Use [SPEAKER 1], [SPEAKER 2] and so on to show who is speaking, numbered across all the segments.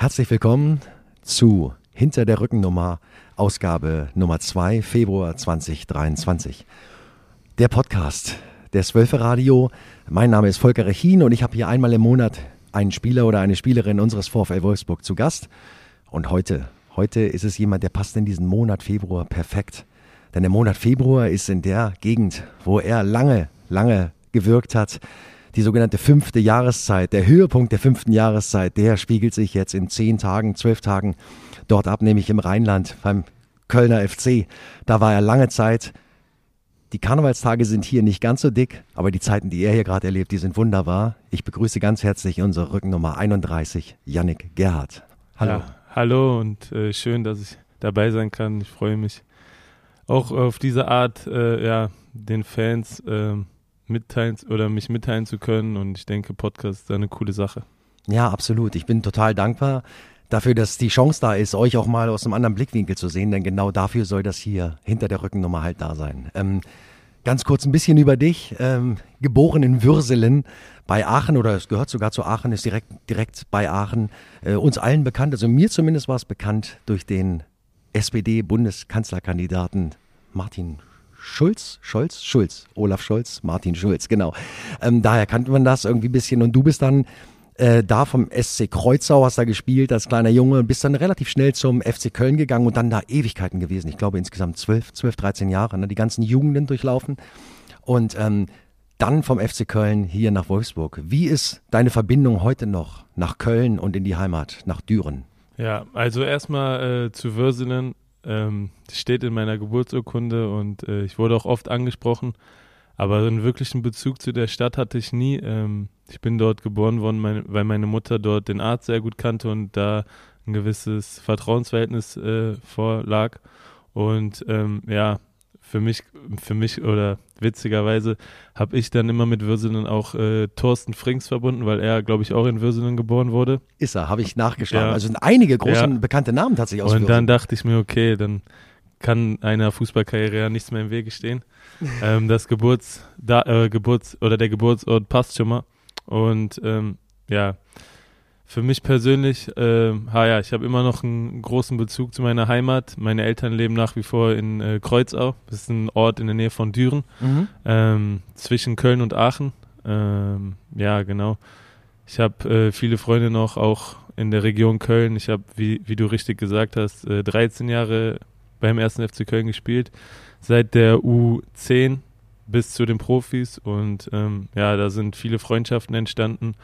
[SPEAKER 1] Herzlich willkommen zu Hinter der Rückennummer, Ausgabe Nummer 2, Februar 2023. Der Podcast der Zwölfe Radio. Mein Name ist Volker Rechin und ich habe hier einmal im Monat einen Spieler oder eine Spielerin unseres VfL Wolfsburg zu Gast. Und heute, heute ist es jemand, der passt in diesen Monat Februar perfekt. Denn der Monat Februar ist in der Gegend, wo er lange, lange gewirkt hat, die sogenannte fünfte Jahreszeit, der Höhepunkt der fünften Jahreszeit, der spiegelt sich jetzt in zehn Tagen, zwölf Tagen dort ab, nämlich im Rheinland beim Kölner FC. Da war er lange Zeit. Die Karnevalstage sind hier nicht ganz so dick, aber die Zeiten, die er hier gerade erlebt, die sind wunderbar. Ich begrüße ganz herzlich unsere Rückennummer 31, Yannick Gerhardt.
[SPEAKER 2] Hallo. Ja, hallo und äh, schön, dass ich dabei sein kann. Ich freue mich auch auf diese Art, äh, ja, den Fans äh, mitteilen oder mich mitteilen zu können. Und ich denke, Podcast ist eine coole Sache.
[SPEAKER 1] Ja, absolut. Ich bin total dankbar dafür, dass die Chance da ist, euch auch mal aus einem anderen Blickwinkel zu sehen, denn genau dafür soll das hier hinter der Rückennummer halt da sein. Ähm, ganz kurz ein bisschen über dich. Ähm, geboren in Würselen bei Aachen oder es gehört sogar zu Aachen, ist direkt, direkt bei Aachen. Äh, uns allen bekannt, also mir zumindest war es bekannt durch den SPD-Bundeskanzlerkandidaten Martin Schulz, Scholz, Schulz, Olaf Scholz, Martin Schulz, genau. Ähm, daher kannte man das irgendwie ein bisschen und du bist dann äh, da vom SC Kreuzau, hast da gespielt als kleiner Junge und bist dann relativ schnell zum FC Köln gegangen und dann da Ewigkeiten gewesen. Ich glaube insgesamt 12, 12, 13 Jahre, ne, die ganzen Jugenden durchlaufen und ähm, dann vom FC Köln hier nach Wolfsburg. Wie ist deine Verbindung heute noch nach Köln und in die Heimat, nach Düren?
[SPEAKER 2] Ja, also erstmal äh, zu Würselen ähm, steht in meiner Geburtsurkunde und äh, ich wurde auch oft angesprochen, aber einen wirklichen Bezug zu der Stadt hatte ich nie. Ähm, ich bin dort geboren worden, mein, weil meine Mutter dort den Arzt sehr gut kannte und da ein gewisses Vertrauensverhältnis äh, vorlag. Und ähm, ja, für mich, für mich oder witzigerweise habe ich dann immer mit Würselen auch äh, Thorsten Frings verbunden, weil er, glaube ich, auch in Würselen geboren wurde.
[SPEAKER 1] Ist er, habe ich nachgeschlagen. Ja. Also sind einige große ja. bekannte Namen tatsächlich aus
[SPEAKER 2] Und Würselen. dann dachte ich mir, okay, dann kann einer Fußballkarriere ja nichts mehr im Wege stehen. ähm, das Geburts, da, äh, Geburts oder der Geburtsort passt schon mal. Und ähm, ja, für mich persönlich, äh, ja, ich habe immer noch einen großen Bezug zu meiner Heimat. Meine Eltern leben nach wie vor in äh, Kreuzau. Das ist ein Ort in der Nähe von Düren, mhm. ähm, zwischen Köln und Aachen. Ähm, ja, genau. Ich habe äh, viele Freunde noch, auch in der Region Köln. Ich habe, wie, wie du richtig gesagt hast, 13 äh, Jahre beim ersten FC Köln gespielt. Seit der U10 bis zu den Profis. Und ähm, ja, da sind viele Freundschaften entstanden.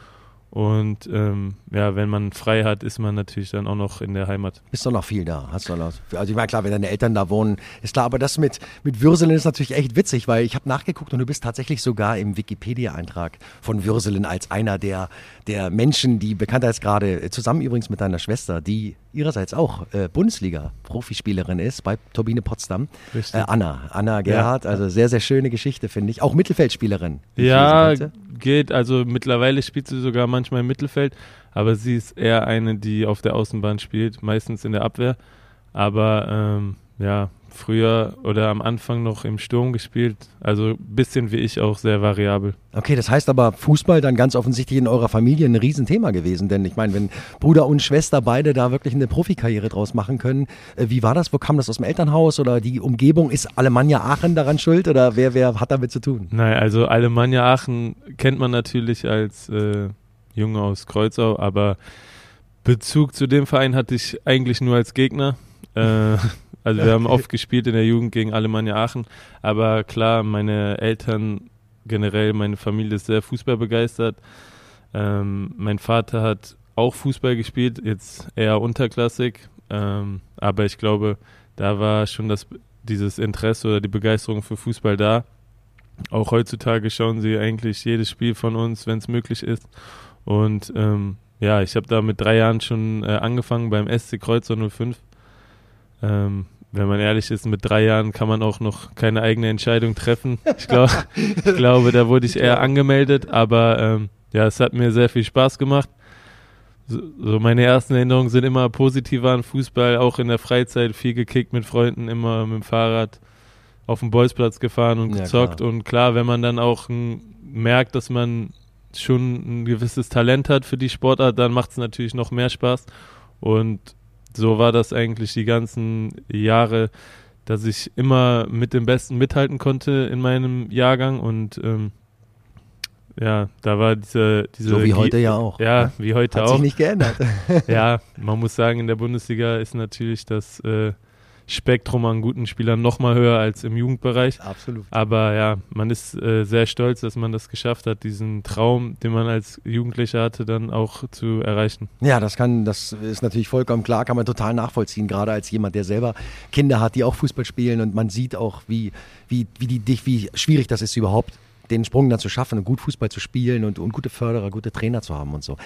[SPEAKER 2] Und ähm, ja, wenn man frei hat, ist man natürlich dann auch noch in der Heimat.
[SPEAKER 1] Bist du noch viel da? Hast du noch, also ich meine, klar, wenn deine Eltern da wohnen, ist klar, aber das mit, mit Würselen ist natürlich echt witzig, weil ich habe nachgeguckt und du bist tatsächlich sogar im Wikipedia-Eintrag von Würselen als einer der, der Menschen, die Bekanntheitsgrade, äh, zusammen übrigens mit deiner Schwester, die ihrerseits auch äh, Bundesliga-Profispielerin ist bei Turbine Potsdam. Äh, Anna, Anna Gerhardt, ja. also sehr, sehr schöne Geschichte, finde ich. Auch Mittelfeldspielerin.
[SPEAKER 2] Ja, geht, also mittlerweile spielt sie sogar manchmal im Mittelfeld, aber sie ist eher eine, die auf der Außenbahn spielt, meistens in der Abwehr. Aber ähm, ja, früher oder am Anfang noch im Sturm gespielt. Also ein bisschen wie ich auch sehr variabel.
[SPEAKER 1] Okay, das heißt aber Fußball dann ganz offensichtlich in eurer Familie ein Riesenthema gewesen. Denn ich meine, wenn Bruder und Schwester beide da wirklich eine Profikarriere draus machen können, äh, wie war das? Wo kam das aus dem Elternhaus oder die Umgebung? Ist Alemannia Aachen daran schuld oder wer, wer hat damit zu tun?
[SPEAKER 2] Nein, also Alemannia Aachen kennt man natürlich als äh, Junge aus Kreuzau, aber Bezug zu dem Verein hatte ich eigentlich nur als Gegner. Äh, Also wir haben oft gespielt in der Jugend gegen Alemannia Aachen, aber klar, meine Eltern generell, meine Familie ist sehr fußballbegeistert. Ähm, mein Vater hat auch Fußball gespielt, jetzt eher unterklassig, ähm, aber ich glaube, da war schon das, dieses Interesse oder die Begeisterung für Fußball da. Auch heutzutage schauen sie eigentlich jedes Spiel von uns, wenn es möglich ist. Und ähm, ja, ich habe da mit drei Jahren schon äh, angefangen beim SC Kreuzer 05. Ähm, wenn man ehrlich ist, mit drei Jahren kann man auch noch keine eigene Entscheidung treffen. Ich, glaub, ich glaube, da wurde ich eher angemeldet, aber ähm, ja, es hat mir sehr viel Spaß gemacht. So, so, meine ersten Erinnerungen sind immer positiv an Fußball, auch in der Freizeit viel gekickt mit Freunden, immer mit dem Fahrrad auf den Bolzplatz gefahren und gezockt. klar. Und klar, wenn man dann auch merkt, dass man schon ein gewisses Talent hat für die Sportart, dann macht es natürlich noch mehr Spaß. Und so war das eigentlich die ganzen Jahre, dass ich immer mit dem Besten mithalten konnte in meinem Jahrgang und ähm, ja, da war diese, diese
[SPEAKER 1] so wie heute ja auch.
[SPEAKER 2] Ja, ne? wie heute
[SPEAKER 1] Hat
[SPEAKER 2] auch.
[SPEAKER 1] Hat sich nicht geändert.
[SPEAKER 2] ja, man muss sagen, in der Bundesliga ist natürlich das äh, Spektrum an guten Spielern noch mal höher als im Jugendbereich.
[SPEAKER 1] Absolut.
[SPEAKER 2] Aber ja, man ist äh, sehr stolz, dass man das geschafft hat, diesen Traum, den man als Jugendlicher hatte, dann auch zu erreichen.
[SPEAKER 1] Ja, das kann, das ist natürlich vollkommen klar, kann man total nachvollziehen, gerade als jemand, der selber Kinder hat, die auch Fußball spielen und man sieht auch, wie, wie, wie, die, wie schwierig das ist überhaupt, den Sprung dann zu schaffen und gut Fußball zu spielen und, und gute Förderer, gute Trainer zu haben und so.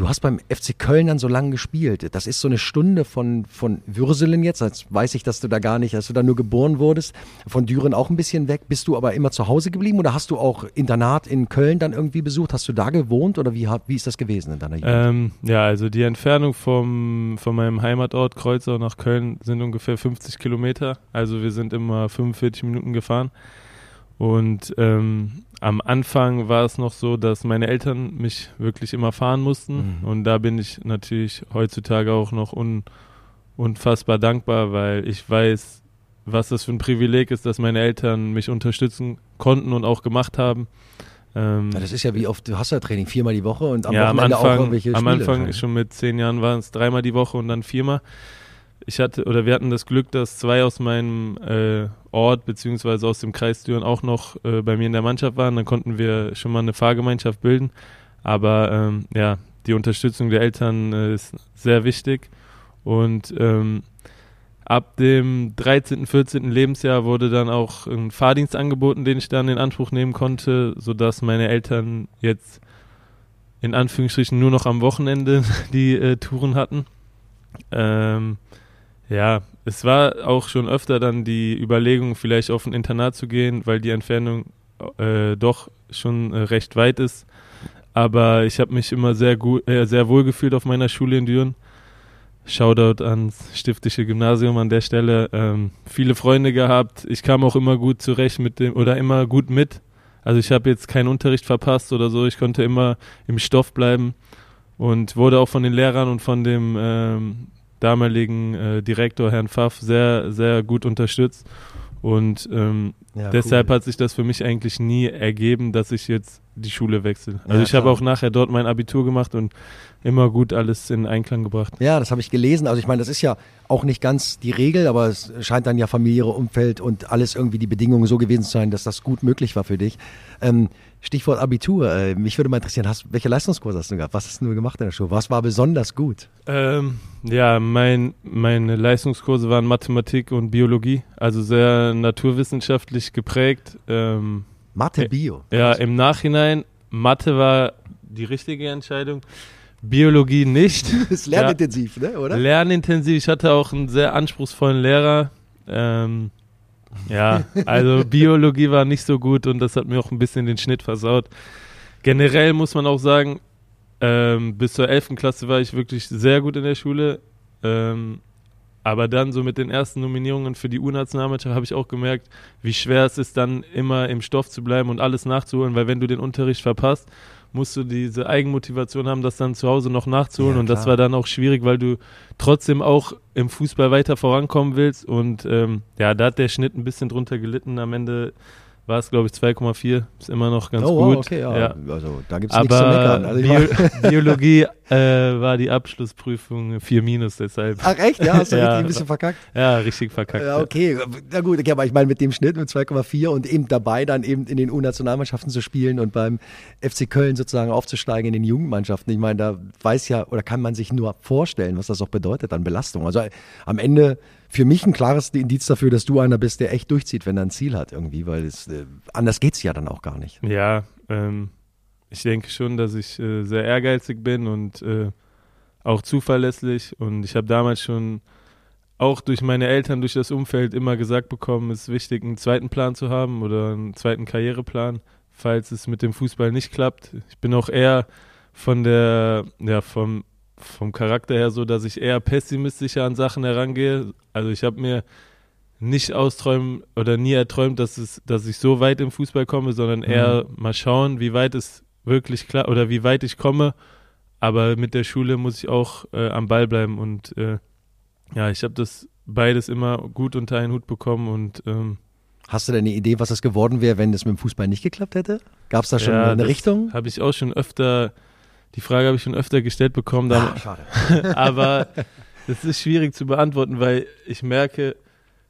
[SPEAKER 1] Du hast beim FC Köln dann so lange gespielt. Das ist so eine Stunde von, von Würselen jetzt. Jetzt weiß ich, dass du da gar nicht, dass du da nur geboren wurdest. Von Düren auch ein bisschen weg. Bist du aber immer zu Hause geblieben oder hast du auch Internat in Köln dann irgendwie besucht? Hast du da gewohnt oder wie, wie ist das gewesen in deiner Jugend?
[SPEAKER 2] Ähm, ja, also die Entfernung vom, von meinem Heimatort Kreuzau nach Köln sind ungefähr 50 Kilometer. Also wir sind immer 45 Minuten gefahren. Und ähm, am Anfang war es noch so, dass meine Eltern mich wirklich immer fahren mussten. Mhm. Und da bin ich natürlich heutzutage auch noch un, unfassbar dankbar, weil ich weiß, was das für ein Privileg ist, dass meine Eltern mich unterstützen konnten und auch gemacht haben.
[SPEAKER 1] Ähm, ja, das ist ja wie oft, du hast ja Training viermal die Woche und
[SPEAKER 2] am ja, Wochenende am Anfang, auch irgendwelche Am Anfang schon mit zehn Jahren waren es dreimal die Woche und dann viermal ich hatte oder wir hatten das Glück, dass zwei aus meinem äh, Ort beziehungsweise aus dem Kreis Düren auch noch äh, bei mir in der Mannschaft waren. Dann konnten wir schon mal eine Fahrgemeinschaft bilden. Aber ähm, ja, die Unterstützung der Eltern äh, ist sehr wichtig. Und ähm, ab dem 13., 14. Lebensjahr wurde dann auch ein Fahrdienst angeboten, den ich dann in Anspruch nehmen konnte, sodass meine Eltern jetzt in Anführungsstrichen nur noch am Wochenende die äh, Touren hatten. Ähm, ja, es war auch schon öfter dann die Überlegung, vielleicht auf ein Internat zu gehen, weil die Entfernung äh, doch schon äh, recht weit ist. Aber ich habe mich immer sehr gut, äh, sehr wohl gefühlt auf meiner Schule in Düren. Shoutout ans Stiftische Gymnasium an der Stelle. Ähm, viele Freunde gehabt. Ich kam auch immer gut zurecht mit dem oder immer gut mit. Also ich habe jetzt keinen Unterricht verpasst oder so. Ich konnte immer im Stoff bleiben und wurde auch von den Lehrern und von dem ähm, damaligen äh, Direktor Herrn Pfaff sehr, sehr gut unterstützt. Und ähm, ja, deshalb cool. hat sich das für mich eigentlich nie ergeben, dass ich jetzt die Schule wechsle. Also ja, ich habe auch nachher dort mein Abitur gemacht und immer gut alles in Einklang gebracht.
[SPEAKER 1] Ja, das habe ich gelesen. Also ich meine, das ist ja auch nicht ganz die Regel, aber es scheint dann ja familiäre Umfeld und alles irgendwie die Bedingungen so gewesen zu sein, dass das gut möglich war für dich. Ähm, Stichwort Abitur. Äh, mich würde mal interessieren, hast, welche Leistungskurse hast du gehabt? Was hast du gemacht in der Schule? Was war besonders gut?
[SPEAKER 2] Ähm, ja, mein, meine Leistungskurse waren Mathematik und Biologie, also sehr naturwissenschaftlich geprägt. Ähm,
[SPEAKER 1] Mathe, Bio?
[SPEAKER 2] Ja, im Nachhinein, Mathe war die richtige Entscheidung. Biologie nicht.
[SPEAKER 1] Ist lernintensiv, ja, ne, oder?
[SPEAKER 2] Lernintensiv. Ich hatte auch einen sehr anspruchsvollen Lehrer. Ähm, ja, also Biologie war nicht so gut und das hat mir auch ein bisschen den Schnitt versaut. Generell muss man auch sagen, ähm, bis zur 11. Klasse war ich wirklich sehr gut in der Schule. Ähm, aber dann so mit den ersten Nominierungen für die U-Nationalmannschaft habe ich auch gemerkt, wie schwer es ist, dann immer im Stoff zu bleiben und alles nachzuholen, weil wenn du den Unterricht verpasst, musst du diese Eigenmotivation haben, das dann zu Hause noch nachzuholen. Ja, und das war dann auch schwierig, weil du trotzdem auch im Fußball weiter vorankommen willst. Und ähm, ja, da hat der Schnitt ein bisschen drunter gelitten. Am Ende war es, glaube ich, 2,4. Ist immer noch ganz oh, gut. Wow,
[SPEAKER 1] okay, ja. ja. Also da gibt
[SPEAKER 2] es nichts zu meckern. Also Bio Biologie äh, war die Abschlussprüfung 4 minus deshalb.
[SPEAKER 1] Ach echt? Ja, hast du ja. richtig ein bisschen verkackt?
[SPEAKER 2] Ja, richtig verkackt.
[SPEAKER 1] Ja, okay. Na gut, okay, aber ich meine mit dem Schnitt mit 2,4 und eben dabei dann eben in den U-Nationalmannschaften zu spielen und beim FC Köln sozusagen aufzusteigen in den Jugendmannschaften. Ich meine, da weiß ja oder kann man sich nur vorstellen, was das auch bedeutet an Belastung. Also am Ende für mich ein klares Indiz dafür, dass du einer bist, der echt durchzieht, wenn er ein Ziel hat irgendwie, weil es, äh, anders geht es ja dann auch gar nicht.
[SPEAKER 2] Ja, ähm, ich denke schon, dass ich äh, sehr ehrgeizig bin und äh, auch zuverlässig und ich habe damals schon auch durch meine Eltern, durch das Umfeld immer gesagt bekommen, es ist wichtig, einen zweiten Plan zu haben oder einen zweiten Karriereplan, falls es mit dem Fußball nicht klappt. Ich bin auch eher von der, ja, vom vom Charakter her so, dass ich eher pessimistischer an Sachen herangehe. Also ich habe mir nicht austräumen oder nie erträumt, dass es, dass ich so weit im Fußball komme, sondern eher mhm. mal schauen, wie weit es wirklich klar oder wie weit ich komme. aber mit der Schule muss ich auch äh, am Ball bleiben und äh, ja, ich habe das beides immer gut unter einen Hut bekommen und ähm,
[SPEAKER 1] Hast du denn eine Idee, was das geworden wäre, wenn es mit dem Fußball nicht geklappt hätte? Gab es da schon ja, eine Richtung?
[SPEAKER 2] Habe ich auch schon öfter, die Frage habe ich schon öfter gestellt bekommen.
[SPEAKER 1] Ach, schade.
[SPEAKER 2] aber das ist schwierig zu beantworten, weil ich merke,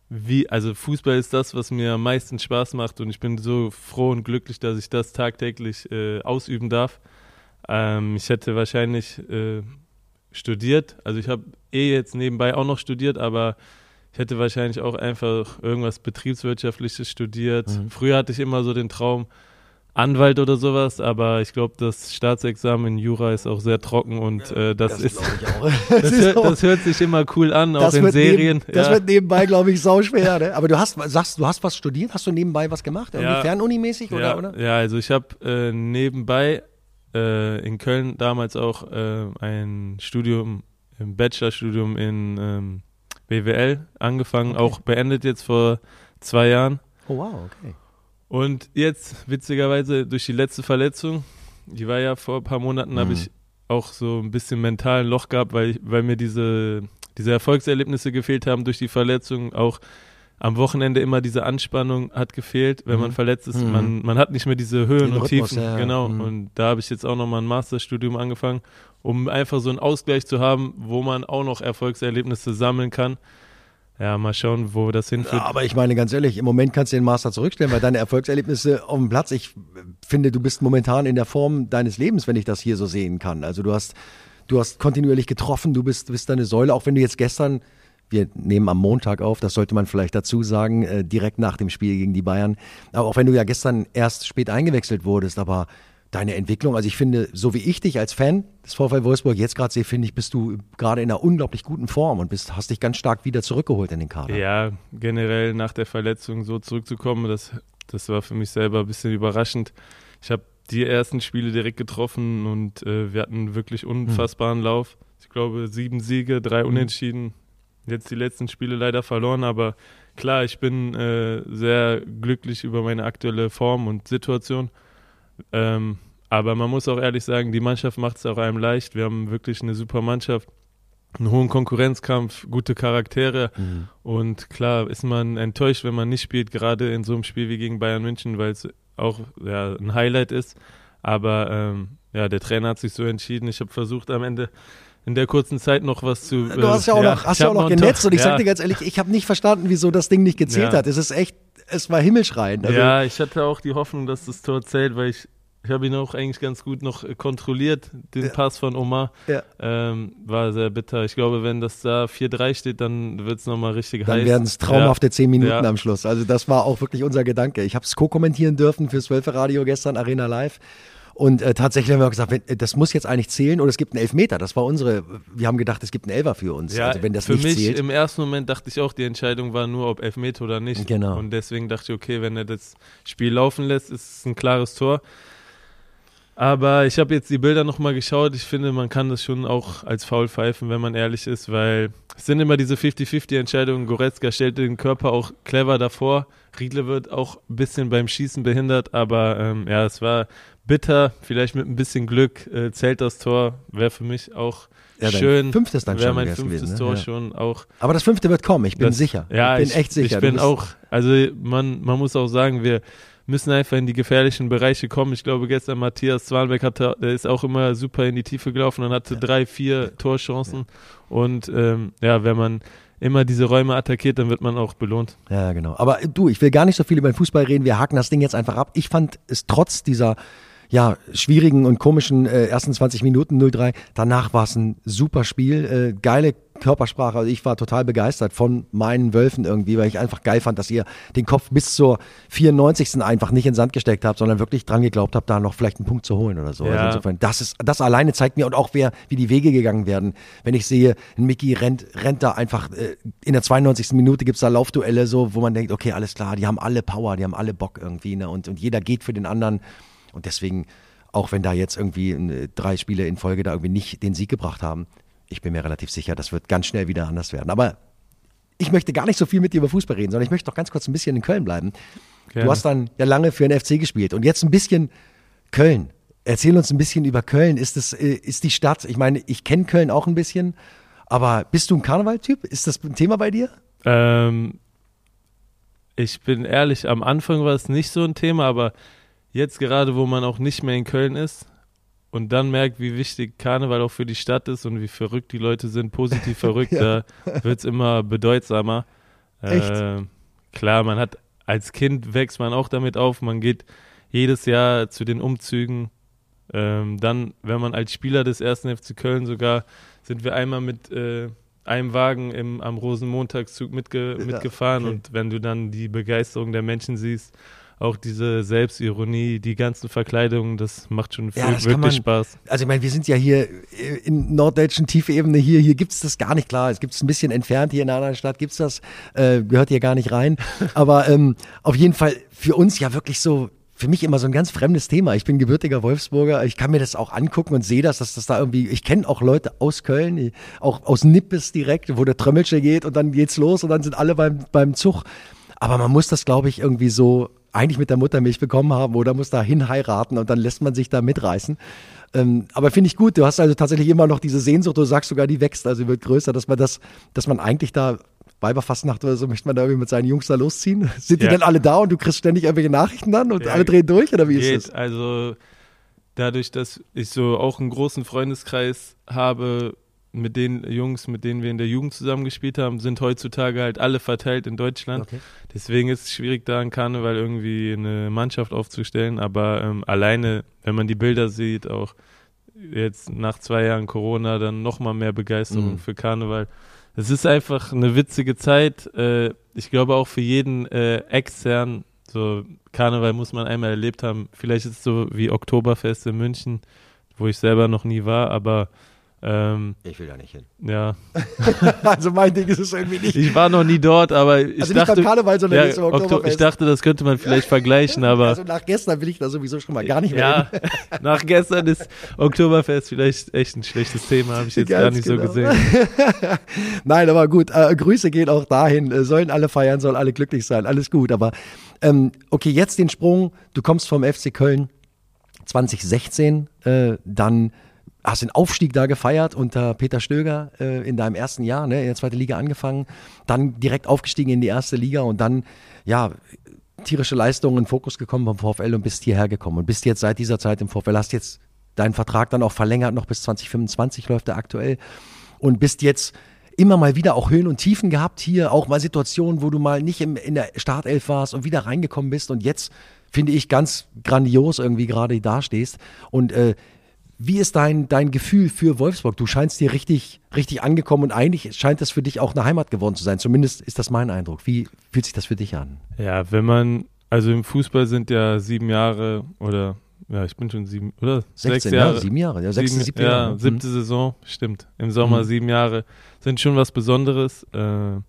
[SPEAKER 2] wie, also Fußball ist das, was mir am meisten Spaß macht und ich bin so froh und glücklich, dass ich das tagtäglich äh, ausüben darf. Ähm, ich hätte wahrscheinlich äh, studiert, also ich habe eh jetzt nebenbei auch noch studiert, aber ich hätte wahrscheinlich auch einfach irgendwas Betriebswirtschaftliches studiert. Mhm. Früher hatte ich immer so den Traum, Anwalt oder sowas, aber ich glaube, das Staatsexamen in Jura ist auch sehr trocken und äh, das, das, ist, das, hört, das, hört, sich immer cool an, auch in Serien.
[SPEAKER 1] Neben, das wird nebenbei, glaube ich, sau schwer. Ne? Aber du hast, sagst, du hast was studiert, hast du nebenbei was gemacht, irgendwie ja, Fernunimäßig oder,
[SPEAKER 2] ja,
[SPEAKER 1] oder?
[SPEAKER 2] Ja, also ich habe äh, nebenbei äh, in Köln damals auch äh, ein Studium, ein Bachelorstudium in ähm, BWL angefangen, okay. auch beendet jetzt vor zwei Jahren.
[SPEAKER 1] Oh wow, okay.
[SPEAKER 2] Und jetzt, witzigerweise, durch die letzte Verletzung, die war ja vor ein paar Monaten, mhm. habe ich auch so ein bisschen mental ein Loch gehabt, weil, weil mir diese, diese Erfolgserlebnisse gefehlt haben durch die Verletzung. Auch am Wochenende immer diese Anspannung hat gefehlt, wenn mhm. man verletzt ist. Mhm. Man, man hat nicht mehr diese Höhen Den und Rhythmus, Tiefen. Ja, genau. Mhm. Und da habe ich jetzt auch nochmal ein Masterstudium angefangen um einfach so einen Ausgleich zu haben, wo man auch noch Erfolgserlebnisse sammeln kann. Ja, mal schauen, wo das hinführt.
[SPEAKER 1] Aber ich meine ganz ehrlich, im Moment kannst du den Master zurückstellen, weil deine Erfolgserlebnisse auf dem Platz, ich finde, du bist momentan in der Form deines Lebens, wenn ich das hier so sehen kann. Also du hast, du hast kontinuierlich getroffen, du bist, bist deine Säule, auch wenn du jetzt gestern, wir nehmen am Montag auf, das sollte man vielleicht dazu sagen, äh, direkt nach dem Spiel gegen die Bayern, aber auch wenn du ja gestern erst spät eingewechselt wurdest, aber deine Entwicklung. Also ich finde, so wie ich dich als Fan des VfL Wolfsburg jetzt gerade sehe, finde ich, bist du gerade in einer unglaublich guten Form und bist, hast dich ganz stark wieder zurückgeholt in den Kader.
[SPEAKER 2] Ja, generell nach der Verletzung so zurückzukommen, das, das war für mich selber ein bisschen überraschend. Ich habe die ersten Spiele direkt getroffen und äh, wir hatten wirklich unfassbaren hm. Lauf. Ich glaube, sieben Siege, drei hm. Unentschieden. Jetzt die letzten Spiele leider verloren, aber klar, ich bin äh, sehr glücklich über meine aktuelle Form und Situation. Ähm, aber man muss auch ehrlich sagen, die Mannschaft macht es auch einem leicht. Wir haben wirklich eine super Mannschaft, einen hohen Konkurrenzkampf, gute Charaktere. Mhm. Und klar ist man enttäuscht, wenn man nicht spielt, gerade in so einem Spiel wie gegen Bayern München, weil es auch ja, ein Highlight ist. Aber ähm, ja, der Trainer hat sich so entschieden. Ich habe versucht am Ende in der kurzen Zeit noch was zu.
[SPEAKER 1] Du hast ja auch ja, noch, hast ja auch noch genetzt und ich ja. sag dir ganz ehrlich, ich habe nicht verstanden, wieso das Ding nicht gezählt ja. hat. Es ist echt, es war himmelschreiend.
[SPEAKER 2] Also ja, ich hatte auch die Hoffnung, dass das Tor zählt, weil ich ich habe ihn auch eigentlich ganz gut noch kontrolliert, den ja. Pass von Omar. Ja. Ähm, war sehr bitter. Ich glaube, wenn das da 4-3 steht, dann wird es nochmal richtig
[SPEAKER 1] dann heiß. Dann werden es traumhafte ja. 10 Minuten am Schluss. Also das war auch wirklich unser Gedanke. Ich habe es co-kommentieren dürfen fürs Radio gestern, Arena Live. Und äh, tatsächlich haben wir gesagt, wenn, das muss jetzt eigentlich zählen oder es gibt einen Elfmeter. Das war unsere, wir haben gedacht, es gibt einen Elfer für uns.
[SPEAKER 2] Ja, also wenn das für nicht mich zählt. im ersten Moment dachte ich auch, die Entscheidung war nur, ob Elfmeter oder nicht.
[SPEAKER 1] Genau.
[SPEAKER 2] Und deswegen dachte ich, okay, wenn er das Spiel laufen lässt, ist es ein klares Tor. Aber ich habe jetzt die Bilder nochmal geschaut. Ich finde, man kann das schon auch als Foul pfeifen, wenn man ehrlich ist, weil es sind immer diese 50-50-Entscheidungen. Goretzka stellt den Körper auch clever davor. Riedle wird auch ein bisschen beim Schießen behindert, aber ähm, ja, es war bitter. Vielleicht mit ein bisschen Glück äh, zählt das Tor. Wäre für mich auch ja, schön.
[SPEAKER 1] Fünftes dann.
[SPEAKER 2] Wäre mein fünftes gewesen, ne? Tor ja. schon auch.
[SPEAKER 1] Aber das fünfte wird kommen, ich bin das, sicher.
[SPEAKER 2] Ja,
[SPEAKER 1] ich
[SPEAKER 2] bin ich, echt sicher. Ich bin auch, also man, man muss auch sagen, wir müssen einfach in die gefährlichen Bereiche kommen. Ich glaube, gestern Matthias Zwanbeck hatte, der ist auch immer super in die Tiefe gelaufen und hatte ja. drei, vier Torchancen. Und ähm, ja, wenn man immer diese Räume attackiert, dann wird man auch belohnt.
[SPEAKER 1] Ja, genau. Aber du, ich will gar nicht so viel über den Fußball reden. Wir haken das Ding jetzt einfach ab. Ich fand es trotz dieser ja, schwierigen und komischen äh, ersten 20 Minuten 0-3. Danach war es ein super Spiel, äh, geile Körpersprache. Also ich war total begeistert von meinen Wölfen irgendwie, weil ich einfach geil fand, dass ihr den Kopf bis zur 94. einfach nicht in den Sand gesteckt habt, sondern wirklich dran geglaubt habt, da noch vielleicht einen Punkt zu holen oder so.
[SPEAKER 2] Ja. Also
[SPEAKER 1] insofern, das ist, das alleine zeigt mir und auch wer, wie die Wege gegangen werden. Wenn ich sehe, ein Mickey rennt, rennt da einfach, äh, in der 92. Minute gibt's da Laufduelle so, wo man denkt, okay, alles klar, die haben alle Power, die haben alle Bock irgendwie, ne, und, und jeder geht für den anderen. Und deswegen, auch wenn da jetzt irgendwie äh, drei Spiele in Folge da irgendwie nicht den Sieg gebracht haben, ich bin mir relativ sicher, das wird ganz schnell wieder anders werden. Aber ich möchte gar nicht so viel mit dir über Fußball reden, sondern ich möchte doch ganz kurz ein bisschen in Köln bleiben. Gerne. Du hast dann ja lange für den FC gespielt und jetzt ein bisschen Köln. Erzähl uns ein bisschen über Köln. Ist, das, äh, ist die Stadt, ich meine, ich kenne Köln auch ein bisschen, aber bist du ein Karnevaltyp? Ist das ein Thema bei dir?
[SPEAKER 2] Ähm, ich bin ehrlich, am Anfang war es nicht so ein Thema, aber jetzt gerade, wo man auch nicht mehr in Köln ist und dann merkt, wie wichtig Karneval auch für die Stadt ist und wie verrückt die Leute sind, positiv verrückt, ja. da wird es immer bedeutsamer.
[SPEAKER 1] Echt?
[SPEAKER 2] Äh, klar, man hat als Kind wächst man auch damit auf, man geht jedes Jahr zu den Umzügen. Ähm, dann, wenn man als Spieler des ersten FC Köln sogar, sind wir einmal mit äh, einem Wagen im, am Rosenmontagszug mitge
[SPEAKER 1] Ja,
[SPEAKER 2] mitgefahren
[SPEAKER 1] okay.
[SPEAKER 2] und wenn du dann die Begeisterung der Menschen siehst, auch diese Selbstironie, die ganzen Verkleidungen, das macht schon
[SPEAKER 1] Ja,
[SPEAKER 2] viel-
[SPEAKER 1] das
[SPEAKER 2] wirklich
[SPEAKER 1] man-
[SPEAKER 2] Spaß.
[SPEAKER 1] Also ich meine, wir sind ja hier in norddeutschen Tiefebene hier, hier gibt es das gar nicht klar. Es gibt es ein bisschen entfernt, hier in einer anderen Stadt gibt es das, äh, gehört hier gar nicht rein. Aber ähm, auf jeden Fall für uns ja wirklich so, für mich immer so ein ganz fremdes Thema. Ich bin gebürtiger Wolfsburger, ich kann mir das auch angucken und sehe das, dass das da irgendwie, ich kenne auch Leute aus Köln, auch aus Nippes direkt, wo der Trömmelsche geht und dann geht's los und dann sind alle beim, beim Zug. Aber man muss das, glaube ich, irgendwie so eigentlich mit der Muttermilch bekommen haben oder muss da hin heiraten und dann lässt man sich da mitreißen. Ähm, aber finde ich gut, du hast also tatsächlich immer noch diese Sehnsucht, du sagst sogar, die wächst, also wird größer, dass man das, dass man eigentlich da Weiberfastnacht oder so, möchte man da irgendwie mit seinen Jungs da losziehen? Sind die
[SPEAKER 2] Ja.
[SPEAKER 1] denn alle da und du kriegst ständig irgendwelche Nachrichten dann und
[SPEAKER 2] Ja,
[SPEAKER 1] alle drehen durch oder wie ist
[SPEAKER 2] Geht,
[SPEAKER 1] das?
[SPEAKER 2] also dadurch, dass ich so auch einen großen Freundeskreis habe, mit den Jungs, mit denen wir in der Jugend zusammengespielt haben, sind heutzutage halt alle verteilt in Deutschland.
[SPEAKER 1] Okay.
[SPEAKER 2] Deswegen ist es schwierig, da in Karneval irgendwie eine Mannschaft aufzustellen. Aber ähm, alleine, wenn man die Bilder sieht, auch jetzt nach zwei Jahren Corona, dann nochmal mehr Begeisterung
[SPEAKER 1] Mhm.
[SPEAKER 2] für Karneval. Es ist einfach eine witzige Zeit. Äh, ich glaube auch für jeden äh, extern, so Karneval muss man einmal erlebt haben. Vielleicht ist es so wie Oktoberfest in München, wo ich selber noch nie war, aber ähm,
[SPEAKER 1] Ich will da nicht hin.
[SPEAKER 2] ja,
[SPEAKER 1] also mein Ding ist es irgendwie nicht.
[SPEAKER 2] ich war noch nie dort, aber ich
[SPEAKER 1] also nicht
[SPEAKER 2] dachte,
[SPEAKER 1] beim Karneval, sondern
[SPEAKER 2] ja, Okto-
[SPEAKER 1] Oktoberfest.
[SPEAKER 2] ich dachte, das könnte man vielleicht vergleichen, aber
[SPEAKER 1] also nach gestern will ich da sowieso schon mal gar nicht mehr
[SPEAKER 2] ja,
[SPEAKER 1] hin.
[SPEAKER 2] nach gestern ist Oktoberfest vielleicht echt ein schlechtes Thema, habe ich jetzt gar
[SPEAKER 1] Ganz
[SPEAKER 2] nicht
[SPEAKER 1] genau.
[SPEAKER 2] so gesehen.
[SPEAKER 1] Nein, aber gut, äh, Grüße gehen auch dahin. Äh, sollen alle feiern, sollen alle glücklich sein, alles gut. Aber ähm, okay, jetzt den Sprung. Du kommst vom FC Köln 2016, äh, dann hast den Aufstieg da gefeiert unter Peter Stöger äh, in deinem ersten Jahr, ne, in der zweiten Liga angefangen, dann direkt aufgestiegen in die erste Liga und dann, ja, tierische Leistungen in Fokus gekommen vom VfL und bist hierher gekommen und bist jetzt seit dieser Zeit im VfL, hast jetzt deinen Vertrag dann auch verlängert, noch bis 2025 läuft er aktuell und bist jetzt immer mal wieder auch Höhen und Tiefen gehabt hier, auch mal Situationen, wo du mal nicht im, in der Startelf warst und wieder reingekommen bist und jetzt finde ich ganz grandios irgendwie gerade dastehst und äh, wie ist dein, dein Gefühl für Wolfsburg? Du scheinst dir richtig, richtig angekommen und eigentlich scheint das für dich auch eine Heimat geworden zu sein. Zumindest ist das mein Eindruck. Wie fühlt sich das für dich an?
[SPEAKER 2] Ja, wenn man, also im Fußball sind ja sieben Jahre oder, ja, ich bin schon sieben, oder?
[SPEAKER 1] 16,
[SPEAKER 2] Sechs Jahre.
[SPEAKER 1] ja, sieben Jahre, ja, sechste,
[SPEAKER 2] sieben,
[SPEAKER 1] siebte
[SPEAKER 2] ja,
[SPEAKER 1] Jahre. Mhm.
[SPEAKER 2] siebte Saison, stimmt. Im Sommer
[SPEAKER 1] Mhm.
[SPEAKER 2] sieben Jahre sind schon was Besonderes. Äh,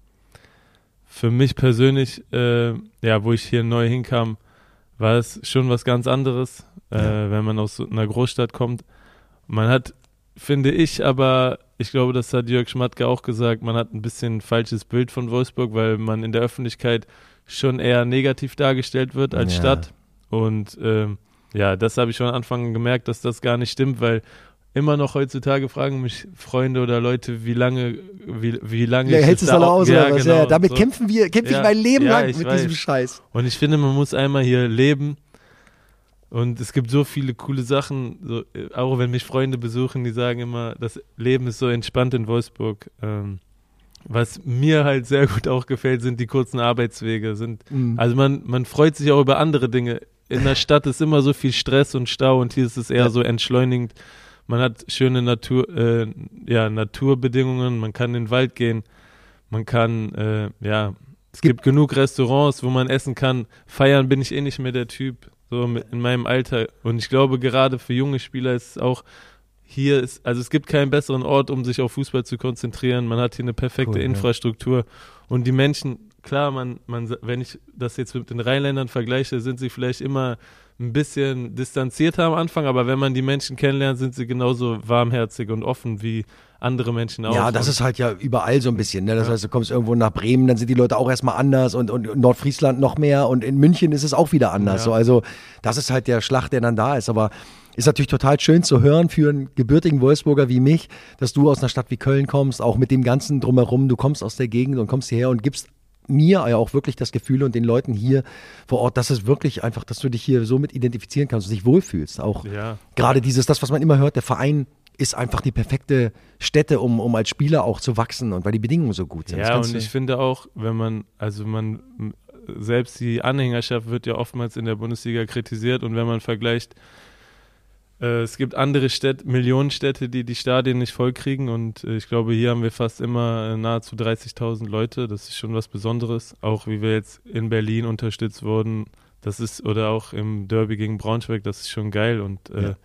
[SPEAKER 2] für mich persönlich, äh, ja, wo ich hier neu hinkam, war es schon was ganz anderes, äh,
[SPEAKER 1] Ja.
[SPEAKER 2] wenn man aus einer Großstadt kommt. Man hat, finde ich, aber ich glaube, das hat Jörg Schmatke auch gesagt, man hat ein bisschen ein falsches Bild von Wolfsburg, weil man in der Öffentlichkeit schon eher negativ dargestellt wird als
[SPEAKER 1] Ja.
[SPEAKER 2] Stadt. Und ähm, ja, das habe ich schon am Anfang gemerkt, dass das gar nicht stimmt, weil immer noch heutzutage fragen mich Freunde oder Leute, wie lange, wie, wie lange
[SPEAKER 1] Ja,
[SPEAKER 2] ich
[SPEAKER 1] hältst du es alle aus
[SPEAKER 2] ja,
[SPEAKER 1] oder was?
[SPEAKER 2] genau,
[SPEAKER 1] ja, damit
[SPEAKER 2] so.
[SPEAKER 1] kämpfen wir, kämpfe
[SPEAKER 2] Ja,
[SPEAKER 1] ich mein Leben
[SPEAKER 2] ja,
[SPEAKER 1] lang mit
[SPEAKER 2] weiß.
[SPEAKER 1] diesem Scheiß.
[SPEAKER 2] Und ich finde, man muss einmal hier leben. Und es gibt so viele coole Sachen, so, äh, auch wenn mich Freunde besuchen, die sagen immer, das Leben ist so entspannt in Wolfsburg. Ähm, was mir halt sehr gut auch gefällt, sind die kurzen Arbeitswege. Sind,
[SPEAKER 1] Mhm.
[SPEAKER 2] also man, man freut sich auch über andere Dinge. In der Stadt ist immer so viel Stress und Stau und hier ist es eher
[SPEAKER 1] Ja.
[SPEAKER 2] so entschleunigend. Man hat schöne Natur, äh, ja, Naturbedingungen, man kann in den Wald gehen, man kann, äh, ja, es gibt genug Restaurants, wo man essen kann. Feiern bin ich eh nicht mehr der Typ, so in meinem Alter. Und ich glaube, gerade für junge Spieler ist es auch hier ist, also es gibt keinen besseren Ort, um sich auf Fußball zu konzentrieren. Man hat hier eine perfekte
[SPEAKER 1] Cool, ja.
[SPEAKER 2] Infrastruktur und die Menschen, klar, man, man, wenn ich das jetzt mit den Rheinländern vergleiche, sind sie vielleicht immer ein bisschen distanzierter am Anfang, aber wenn man die Menschen kennenlernt, sind sie genauso warmherzig und offen wie andere Menschen auch.
[SPEAKER 1] Ja, das ist halt ja überall so ein bisschen. Ne? Das
[SPEAKER 2] Ja.
[SPEAKER 1] heißt, du kommst irgendwo nach Bremen, dann sind die Leute auch erstmal anders und, und Nordfriesland noch mehr und in München ist es auch wieder anders.
[SPEAKER 2] Ja.
[SPEAKER 1] So, also das ist halt der Schlag, der dann da ist. Aber ist natürlich total schön zu hören für einen gebürtigen Wolfsburger wie mich, dass du aus einer Stadt wie Köln kommst, auch mit dem ganzen drumherum. Du kommst aus der Gegend und kommst hierher und gibst mir ja auch wirklich das Gefühl und den Leuten hier vor Ort, dass es wirklich einfach, dass du dich hier so mit identifizieren kannst und dich wohlfühlst. Auch
[SPEAKER 2] Ja.
[SPEAKER 1] gerade dieses, das, was man immer hört, der Verein ist einfach die perfekte Stätte, um, um als Spieler auch zu wachsen und weil die Bedingungen so gut sind.
[SPEAKER 2] Ja, und ich finde auch, wenn man, also man, selbst die Anhängerschaft wird ja oftmals in der Bundesliga kritisiert und wenn man vergleicht, äh, es gibt andere Städte, Millionenstädte, die die Stadien nicht vollkriegen und äh, ich glaube, hier haben wir fast immer äh, nahezu 30.000 Leute. Das ist schon was Besonderes. Auch wie wir jetzt in Berlin unterstützt wurden, das ist, oder auch im Derby gegen Braunschweig, das ist schon geil und äh,
[SPEAKER 1] Ja.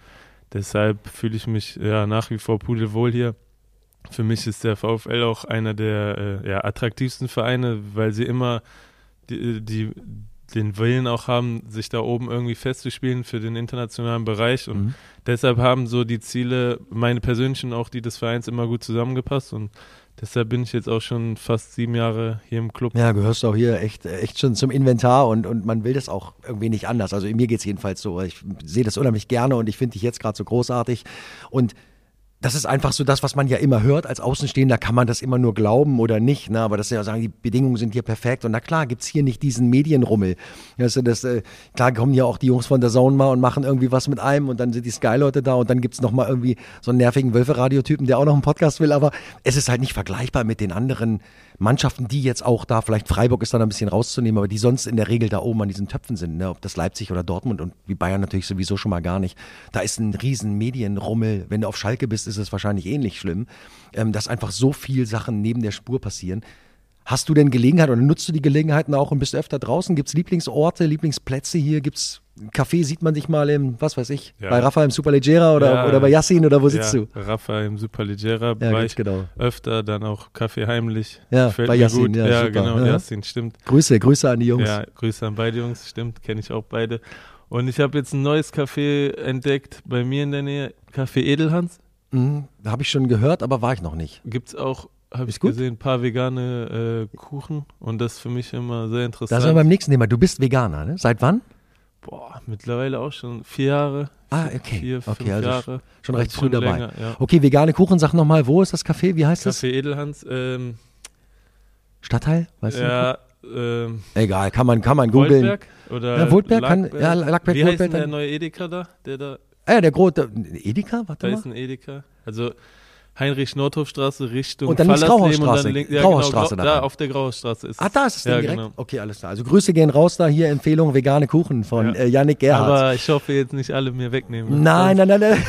[SPEAKER 2] deshalb fühle ich mich ja nach wie vor pudelwohl hier. Für mich ist der VfL auch einer der äh, ja, attraktivsten Vereine, weil sie immer die, die, den Willen auch haben, sich da oben irgendwie festzuspielen für den internationalen Bereich. Und
[SPEAKER 1] Mhm.
[SPEAKER 2] deshalb haben so die Ziele, meine persönlichen auch die des Vereins, immer gut zusammengepasst. Und deshalb bin ich jetzt auch schon fast sieben Jahre hier im Club.
[SPEAKER 1] Ja, gehörst du auch hier echt, echt schon zum Inventar und, und man will das auch irgendwie nicht anders. Also mir geht es jedenfalls so. Ich sehe das unheimlich gerne und ich finde dich jetzt gerade so großartig. Und das ist einfach so das, was man ja immer hört. Als Außenstehender kann man das immer nur glauben oder nicht. Ne? Aber das ist ja sagen, die Bedingungen sind hier perfekt. Und na klar, gibt's hier nicht diesen Medienrummel. Also das, äh, klar kommen hier auch die Jungs von der Zone mal und machen irgendwie was mit einem und dann sind die Sky-Leute da und dann gibt's noch mal irgendwie so einen nervigen Wölfe-Radiotypen, der auch noch einen Podcast will. Aber es ist halt nicht vergleichbar mit den anderen Mannschaften, die jetzt auch da, vielleicht Freiburg ist dann ein bisschen rauszunehmen, aber die sonst in der Regel da oben an diesen Töpfen sind, ne? ob das Leipzig oder Dortmund und wie Bayern natürlich sowieso schon mal gar nicht. Da ist ein riesen Medienrummel. Wenn du auf Schalke bist, ist es wahrscheinlich ähnlich schlimm, ähm, dass einfach so viel Sachen neben der Spur passieren. Hast du denn Gelegenheit oder nutzt du die Gelegenheiten auch und bist öfter draußen? Gibt es Lieblingsorte, Lieblingsplätze hier? Gibt es Café, sieht man dich mal im, was weiß ich,
[SPEAKER 2] Ja.
[SPEAKER 1] bei Rafa im Superleggera oder,
[SPEAKER 2] Ja,
[SPEAKER 1] oder bei Yassin oder wo sitzt
[SPEAKER 2] ja,
[SPEAKER 1] du?
[SPEAKER 2] Rafa im Superleggera
[SPEAKER 1] Ja,
[SPEAKER 2] war ich
[SPEAKER 1] genau.
[SPEAKER 2] öfter, dann auch Kaffee heimlich.
[SPEAKER 1] Ja,
[SPEAKER 2] Fällt
[SPEAKER 1] bei Yassin,
[SPEAKER 2] gut.
[SPEAKER 1] ja,
[SPEAKER 2] Ja,
[SPEAKER 1] super.
[SPEAKER 2] genau,
[SPEAKER 1] Ja.
[SPEAKER 2] Yassin, stimmt.
[SPEAKER 1] Grüße, Grüße an die Jungs.
[SPEAKER 2] Ja, Grüße an beide Jungs, stimmt, kenne ich auch beide. Und ich habe jetzt ein neues Café entdeckt bei mir in der Nähe, Café Edelhans.
[SPEAKER 1] Mhm, Habe ich schon gehört, aber war ich noch nicht.
[SPEAKER 2] Gibt es auch, habe ich
[SPEAKER 1] gut?
[SPEAKER 2] gesehen, ein paar vegane äh, Kuchen und das ist für mich immer sehr
[SPEAKER 1] Da
[SPEAKER 2] interessant.
[SPEAKER 1] sind wir beim nächsten Thema. Du bist Veganer, ne? Seit wann?
[SPEAKER 2] Boah, mittlerweile auch schon vier Jahre.
[SPEAKER 1] Ah, okay.
[SPEAKER 2] Vier,
[SPEAKER 1] Okay,
[SPEAKER 2] fünf
[SPEAKER 1] also
[SPEAKER 2] Jahre.
[SPEAKER 1] Schon recht früh dabei.
[SPEAKER 2] länger, ja.
[SPEAKER 1] Okay, vegane Kuchen, sag nochmal, wo ist das Café? Wie heißt das?
[SPEAKER 2] Café Edelhans, ähm,
[SPEAKER 1] Stadtteil? Weißt
[SPEAKER 2] ja, ähm,
[SPEAKER 1] du? Egal, kann man, kann man googeln.
[SPEAKER 2] Goldberg oder
[SPEAKER 1] Ja, Woldberg kann-
[SPEAKER 2] Lackberg?
[SPEAKER 1] ja, Lackberg,
[SPEAKER 2] Wie heißt
[SPEAKER 1] Woldberg
[SPEAKER 2] der neue Edeka da? Der da,
[SPEAKER 1] Ah, ja, der große. Edeka? Warte
[SPEAKER 2] da
[SPEAKER 1] mal.
[SPEAKER 2] ist ein Edeka. Also Heinrich-Nordhof-Straße Richtung
[SPEAKER 1] Und dann links Grauhausstraße.
[SPEAKER 2] link- ja,
[SPEAKER 1] Grauhausstraße
[SPEAKER 2] genau,
[SPEAKER 1] da
[SPEAKER 2] da auf der Grauhausstraße ist
[SPEAKER 1] Ah, da ist es
[SPEAKER 2] ja,
[SPEAKER 1] direkt.
[SPEAKER 2] Genau.
[SPEAKER 1] Okay, alles klar. Also Grüße gehen raus da hier, Empfehlung vegane Kuchen von
[SPEAKER 2] Ja.
[SPEAKER 1] äh, Yannick Gerhardt.
[SPEAKER 2] Aber ich hoffe jetzt nicht alle mir wegnehmen.
[SPEAKER 1] nein, nein, nein, nein.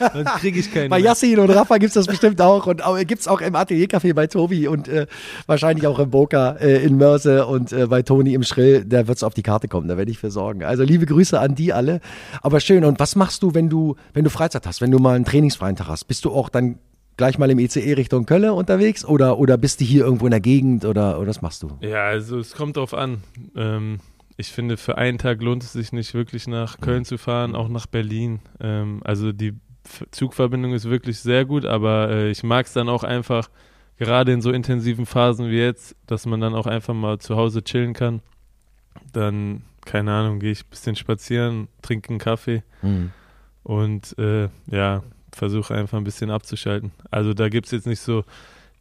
[SPEAKER 2] Dann kriege ich keine.
[SPEAKER 1] Bei. Yassin und Rafa gibt's das bestimmt auch. Und auch, gibt's auch im Ateliercafé bei Tobi und äh, wahrscheinlich auch im Boca äh, in Mörse und äh, bei Toni im Schrill. Da wird's auf die Karte kommen, da werde ich für sorgen. Also liebe Grüße an die alle. Aber schön. Und was machst du, wenn du, wenn du Freizeit hast, wenn du mal einen trainingsfreien Tag hast? Bist du auch dann gleich mal im ECE Richtung Kölle unterwegs oder, oder bist du hier irgendwo in der Gegend oder, oder was machst du?
[SPEAKER 2] Ja, also es kommt drauf an. Ähm, ich finde, für einen Tag lohnt es sich nicht wirklich nach Köln zu fahren, auch nach Berlin. Ähm, also die Zugverbindung ist wirklich sehr gut, aber äh, ich mag es dann auch einfach, gerade in so intensiven Phasen wie jetzt, dass man dann auch einfach mal zu Hause chillen kann. Dann, keine Ahnung, gehe ich ein bisschen spazieren, trinke einen Kaffee
[SPEAKER 1] Hm.
[SPEAKER 2] und äh, ja, versuche einfach ein bisschen abzuschalten. Also da gibt es jetzt nicht so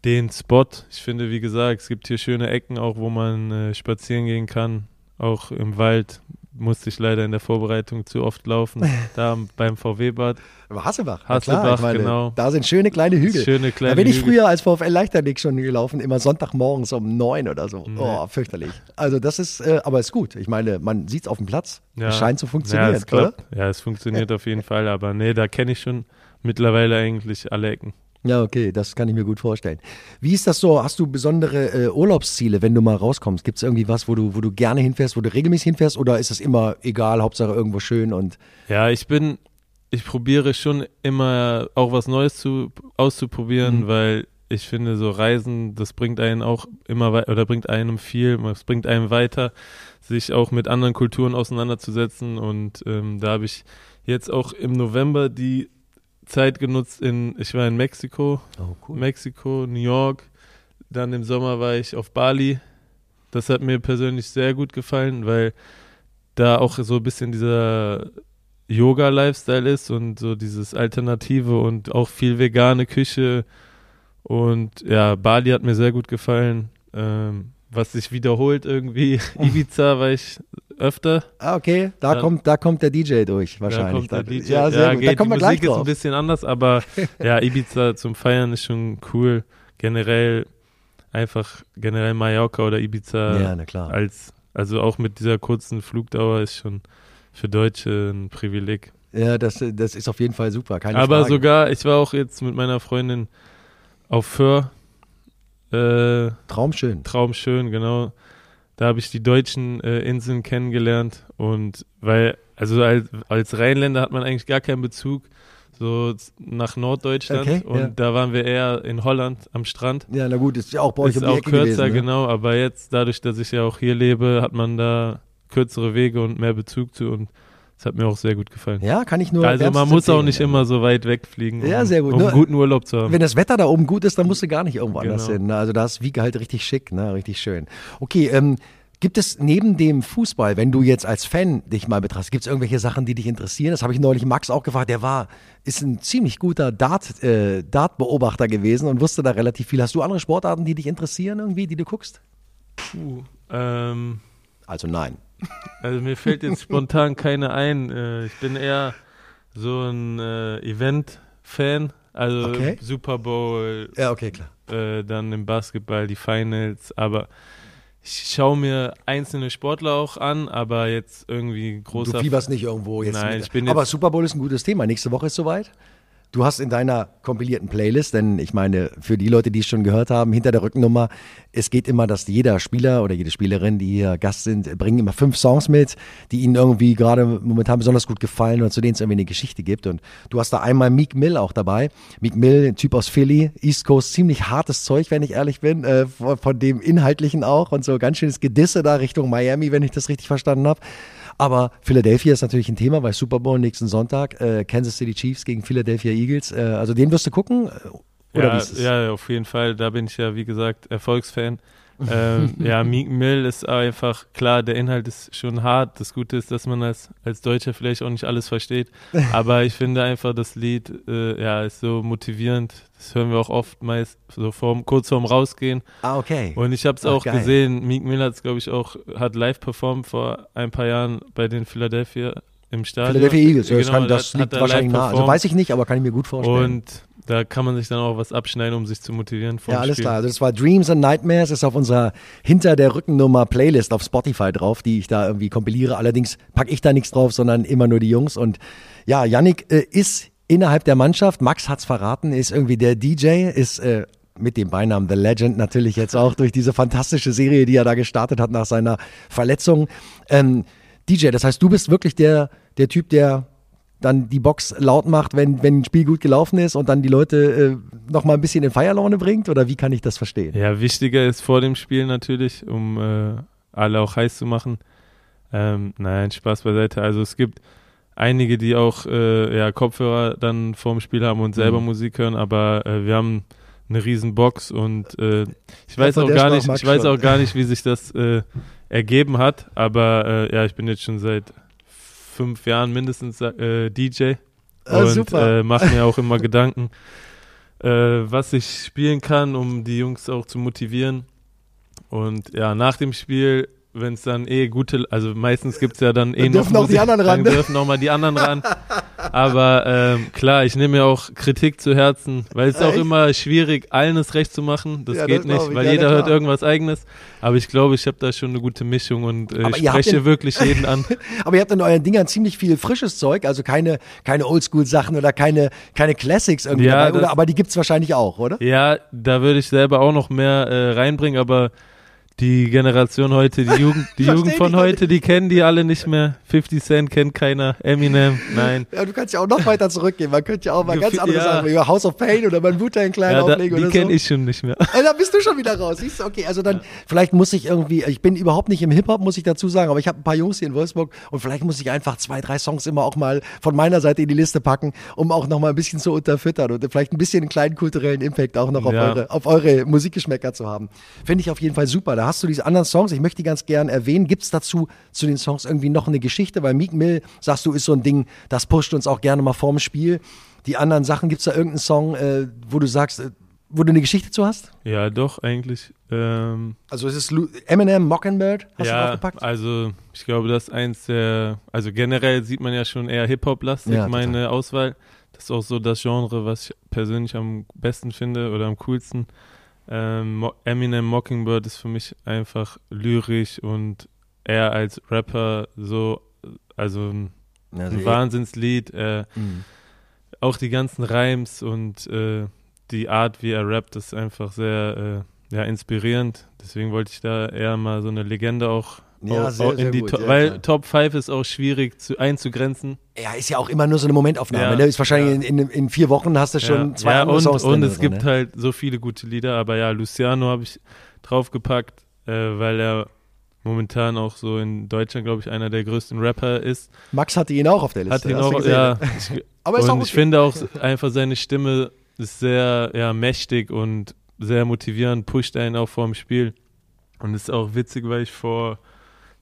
[SPEAKER 2] den Spot. Ich finde, wie gesagt, es gibt hier schöne Ecken auch, wo man äh, spazieren gehen kann. Auch im Wald musste ich leider in der Vorbereitung zu oft laufen. da beim VW-Bad.
[SPEAKER 1] Aber Hasselbach.
[SPEAKER 2] Hasselbach,
[SPEAKER 1] klar, meine,
[SPEAKER 2] genau.
[SPEAKER 1] Da sind schöne kleine Hügel.
[SPEAKER 2] Schöne kleine
[SPEAKER 1] da bin ich
[SPEAKER 2] Hügel.
[SPEAKER 1] früher als VfL Leichternick schon gelaufen, immer Sonntagmorgens um neun oder so.
[SPEAKER 2] Nee.
[SPEAKER 1] Oh, fürchterlich. Also das ist, äh, aber ist gut. Ich meine, man sieht es auf dem Platz.
[SPEAKER 2] Ja.
[SPEAKER 1] Es scheint zu funktionieren,
[SPEAKER 2] ja, es klappt. Ja, es funktioniert auf jeden Fall. Aber nee, da kenne ich schon mittlerweile eigentlich alle Ecken.
[SPEAKER 1] Ja, okay, das kann ich mir gut vorstellen. Wie ist das so? Hast du besondere äh, Urlaubsziele, wenn du mal rauskommst? Gibt es irgendwie was, wo du, wo du gerne hinfährst, wo du regelmäßig hinfährst? Oder ist es immer egal, Hauptsache irgendwo schön und
[SPEAKER 2] Ja, ich bin, ich probiere schon immer auch was Neues zu, auszuprobieren,
[SPEAKER 1] Mhm.
[SPEAKER 2] weil ich finde, so Reisen, das bringt einen auch immer weiter, oder bringt einem viel, es bringt einem weiter, sich auch mit anderen Kulturen auseinanderzusetzen. Und ähm, da habe ich jetzt auch im November die Zeit genutzt in, ich war in Mexiko,
[SPEAKER 1] oh,
[SPEAKER 2] Mexiko, New York, dann im Sommer war ich auf Bali. Das hat mir persönlich sehr gut gefallen, weil da auch so ein bisschen dieser Yoga-Lifestyle ist und so dieses Alternative und auch viel vegane Küche. Und ja, Bali hat mir sehr gut gefallen. Ähm, was sich wiederholt irgendwie. Ibiza war ich öfter.
[SPEAKER 1] Ah, okay. Da,
[SPEAKER 2] Ja.
[SPEAKER 1] kommt, da kommt der DJ durch, wahrscheinlich.
[SPEAKER 2] Da kommt der DJ.
[SPEAKER 1] Ja, sehr gut.
[SPEAKER 2] geht,
[SPEAKER 1] Da kommen wir gleich
[SPEAKER 2] Musik ist ein
[SPEAKER 1] drauf.
[SPEAKER 2] bisschen anders, aber ja, Ibiza zum Feiern ist schon cool. Generell einfach generell Mallorca oder Ibiza
[SPEAKER 1] Ja, na klar.
[SPEAKER 2] als also auch mit dieser kurzen Flugdauer ist schon für Deutsche ein Privileg.
[SPEAKER 1] Ja, das, das ist auf jeden Fall super. Keine
[SPEAKER 2] aber
[SPEAKER 1] Frage.
[SPEAKER 2] sogar, ich war auch jetzt mit meiner Freundin auf Föhr. Äh,
[SPEAKER 1] Traumschön.
[SPEAKER 2] Traumschön, genau. Da habe ich die deutschen äh, Inseln kennengelernt und weil, also als, als Rheinländer hat man eigentlich gar keinen Bezug so nach Norddeutschland
[SPEAKER 1] Okay,
[SPEAKER 2] und
[SPEAKER 1] ja.
[SPEAKER 2] da waren wir eher in Holland am Strand.
[SPEAKER 1] Ja, na gut, ist ja auch bei euch
[SPEAKER 2] Ist
[SPEAKER 1] um
[SPEAKER 2] auch
[SPEAKER 1] Ecke
[SPEAKER 2] kürzer,
[SPEAKER 1] gewesen. Ne?
[SPEAKER 2] genau, aber jetzt dadurch, dass ich ja auch hier lebe, hat man da kürzere Wege und mehr Bezug zu und es hat mir auch sehr gut gefallen.
[SPEAKER 1] Ja, kann ich nur.
[SPEAKER 2] also man muss auch nicht immer so weit wegfliegen, um,
[SPEAKER 1] Ja, sehr gut.
[SPEAKER 2] um
[SPEAKER 1] Nur-
[SPEAKER 2] guten Urlaub zu haben.
[SPEAKER 1] Wenn das Wetter da oben gut ist, dann musst du gar nicht irgendwo anders
[SPEAKER 2] Genau.
[SPEAKER 1] hin. ne? Also da ist Wiege halt richtig schick, ne? richtig schön. Okay, ähm, gibt es neben dem Fußball, wenn du jetzt als Fan dich mal betrachtest, gibt es irgendwelche Sachen, die dich interessieren? Das habe ich neulich Max auch gefragt. Der war, ist ein ziemlich guter Dart, äh, Dart-Beobachter gewesen und wusste da relativ viel. Hast du andere Sportarten, die dich interessieren irgendwie, die du guckst?
[SPEAKER 2] Puh, ähm,
[SPEAKER 1] Also nein.
[SPEAKER 2] Also mir fällt jetzt spontan keine ein. Äh, ich bin eher so ein äh, Event-Fan. Also
[SPEAKER 1] Okay.
[SPEAKER 2] Super Bowl,
[SPEAKER 1] Ja, okay, klar.
[SPEAKER 2] äh, dann im Basketball die Finals. Aber ich schaue mir einzelne Sportler auch an, aber jetzt irgendwie großer.
[SPEAKER 1] Du fieberst nicht irgendwo jetzt.
[SPEAKER 2] Nein,
[SPEAKER 1] mit.
[SPEAKER 2] ich bin
[SPEAKER 1] Aber
[SPEAKER 2] jetzt-
[SPEAKER 1] Super Bowl ist ein gutes Thema. Nächste Woche ist soweit. Du hast in deiner kompilierten Playlist, denn ich meine, für die Leute, die es schon gehört haben, hinter der Rückennummer, es geht immer, dass jeder Spieler oder jede Spielerin, die hier Gast sind, bringen immer fünf Songs mit, die ihnen irgendwie gerade momentan besonders gut gefallen oder zu denen es irgendwie eine Geschichte gibt. Und du hast da einmal Meek Mill auch dabei. Meek Mill, ein Typ aus Philly, East Coast, ziemlich hartes Zeug, wenn ich ehrlich bin, äh, von, von dem Inhaltlichen auch und so ganz schönes Gedisse da Richtung Miami, wenn ich das richtig verstanden habe. Aber Philadelphia ist natürlich ein Thema, weil Super Bowl nächsten Sonntag, äh, Kansas City Chiefs gegen Philadelphia Eagles. Äh, also den wirst du gucken? äh, Oder wie
[SPEAKER 2] ja, ja, auf jeden Fall. Da bin ich ja, wie gesagt, Erfolgsfan. ähm, ja, Meek Mill ist einfach, klar, der Inhalt ist schon hart. Das Gute ist, dass man als, als Deutscher vielleicht auch nicht alles versteht. Aber ich finde einfach, das Lied äh, ja, ist so motivierend. Das hören wir auch oft meist so vorm, kurz vorm Rausgehen.
[SPEAKER 1] Ah, okay.
[SPEAKER 2] Und ich habe es
[SPEAKER 1] Ach,
[SPEAKER 2] auch
[SPEAKER 1] geil.
[SPEAKER 2] gesehen. Meek Mill hat es, glaube ich, auch, hat live performt vor ein paar Jahren bei den Philadelphia im Stadion.
[SPEAKER 1] Philadelphia Eagles, ja, das,
[SPEAKER 2] Genau,
[SPEAKER 1] kann, das
[SPEAKER 2] da hat
[SPEAKER 1] liegt
[SPEAKER 2] er
[SPEAKER 1] wahrscheinlich nah. Also weiß ich nicht, aber kann ich mir gut vorstellen.
[SPEAKER 2] Und da kann man sich dann auch was abschneiden, um sich zu motivieren.
[SPEAKER 1] ja, alles
[SPEAKER 2] Spiel.
[SPEAKER 1] klar. Also das war Dreams and Nightmares, ist auf unserer Hinter der Rückennummer Playlist auf Spotify drauf, die ich da irgendwie kompiliere. Allerdings packe ich da nichts drauf, sondern immer nur die Jungs. Und ja, Yannick äh, ist innerhalb der Mannschaft, Max hat's verraten, ist irgendwie der DJ, ist äh, mit dem Beinamen The Legend natürlich jetzt auch durch diese fantastische Serie, die er da gestartet hat nach seiner Verletzung. Ähm, DJ, das heißt, du bist wirklich der, der Typ, der dann die Box laut macht, wenn, wenn ein Spiel gut gelaufen ist und dann die Leute äh, noch mal ein bisschen in Feierlaune bringt? Oder wie kann ich das verstehen?
[SPEAKER 2] Ja, wichtiger ist vor dem Spiel natürlich, um äh, alle auch heiß zu machen. Ähm, nein, Spaß beiseite. Also es gibt einige, die auch äh, ja, Kopfhörer dann vorm Spiel haben und selber
[SPEAKER 1] Mhm.
[SPEAKER 2] Musik hören, aber äh, wir haben eine riesen Box und äh, ich weiß auch gar nicht, ich weiß auch gar nicht, wie sich das äh, ergeben hat, aber äh, ja, ich bin jetzt schon seit fünf Jahren mindestens äh, DJ
[SPEAKER 1] Ah,
[SPEAKER 2] und äh, mache mir auch immer Gedanken, äh, was ich spielen kann, um die Jungs auch zu motivieren. Und ja, nach dem Spiel, wenn es dann eh gute, also meistens gibt es ja dann eh
[SPEAKER 1] Dann
[SPEAKER 2] noch
[SPEAKER 1] dürfen auch die anderen ran, ne?
[SPEAKER 2] dürfen auch mal die anderen ran. Aber ähm, klar, ich nehme mir auch Kritik zu Herzen, weil es ist auch immer schwierig, allen es recht zu machen. Das
[SPEAKER 1] Ja,
[SPEAKER 2] geht
[SPEAKER 1] das
[SPEAKER 2] nicht,
[SPEAKER 1] ich.
[SPEAKER 2] weil
[SPEAKER 1] Ja,
[SPEAKER 2] jeder hört irgendwas eigenes. Aber ich glaube, ich habe da schon eine gute Mischung und äh, ich spreche wirklich jeden an.
[SPEAKER 1] Aber ihr habt in euren Dingern ziemlich viel frisches Zeug, also keine, keine Oldschool-Sachen oder keine, keine Classics irgendwie
[SPEAKER 2] Ja,
[SPEAKER 1] dabei, oder?
[SPEAKER 2] das-
[SPEAKER 1] Aber die gibt's wahrscheinlich auch, oder?
[SPEAKER 2] Ja, da würde ich selber auch noch mehr äh, reinbringen, aber die Generation heute, die Jugend, die Jugend von heute, die kennen die alle nicht mehr. 50 Cent kennt keiner, Eminem, nein.
[SPEAKER 1] Ja, du kannst ja auch noch weiter zurückgehen. Man könnte ja auch mal ganz andere
[SPEAKER 2] ja.
[SPEAKER 1] Sachen, über House of Pain oder mein Wu-Tang Clan
[SPEAKER 2] Ja, da,
[SPEAKER 1] auflegen
[SPEAKER 2] die
[SPEAKER 1] oder
[SPEAKER 2] kenne
[SPEAKER 1] so.
[SPEAKER 2] ich schon nicht mehr.
[SPEAKER 1] Äh, Da bist du schon wieder raus. Siehst du, okay, also dann, vielleicht muss ich irgendwie, ich bin überhaupt nicht im Hip-Hop, muss ich dazu sagen, aber ich habe ein paar Jungs hier in Wolfsburg und vielleicht muss ich einfach zwei, drei Songs immer auch mal von meiner Seite in die Liste packen, um auch noch mal ein bisschen zu unterfüttern und vielleicht ein bisschen einen kleinen kulturellen Impact auch noch auf,
[SPEAKER 2] Ja.
[SPEAKER 1] eure, auf eure Musikgeschmäcker zu haben. Finde ich auf jeden Fall super. Da hast du diese anderen Songs, ich möchte die ganz gern erwähnen. Gibt es dazu zu den Songs irgendwie noch eine Geschichte? Weil Meek Mill, sagst du, ist so ein Ding, das pusht uns auch gerne mal vorm Spiel. Die anderen Sachen, gibt es da irgendeinen Song, äh, wo du sagst, äh, wo du eine Geschichte zu hast?
[SPEAKER 2] Ja, doch, eigentlich. Ähm,
[SPEAKER 1] also ist es Eminem, Mockingbird,
[SPEAKER 2] hast ja, du draufgepackt? also ich glaube, das ist eins der, also generell sieht man ja schon eher Hip-Hop-lastig, ja, meine Auswahl. Das ist auch so das Genre, was ich persönlich am besten finde oder am coolsten. Ähm, Eminem Mockingbird ist für mich einfach lyrisch und er als Rapper so, also ein, also ein Wahnsinnslied. Äh, mhm. Auch die ganzen Reims und äh, die Art, wie er rappt, ist einfach sehr äh, ja, inspirierend. Deswegen wollte ich da eher mal so eine Legende auch
[SPEAKER 1] ja, sehr, sehr gut,
[SPEAKER 2] ja, weil klar. Top 5 ist auch schwierig zu, einzugrenzen.
[SPEAKER 1] Ja, ist ja auch immer nur so eine Momentaufnahme. Ja, ne? Ist wahrscheinlich in, in, in, vier Wochen hast du schon zwei
[SPEAKER 2] ja, und,
[SPEAKER 1] Songs
[SPEAKER 2] Und es so, gibt ne? halt so viele gute Lieder, aber ja, Luciano habe ich draufgepackt, äh, weil er momentan auch so in Deutschland, glaube ich, einer der größten Rapper ist.
[SPEAKER 1] Max hatte ihn auch auf der Liste.
[SPEAKER 2] Hat ihn auch, ja. Ich, aber ist und auch okay. ich finde auch einfach seine Stimme ist sehr ja, mächtig und sehr motivierend, pusht einen auch vor dem Spiel. Und ist auch witzig, weil ich vor,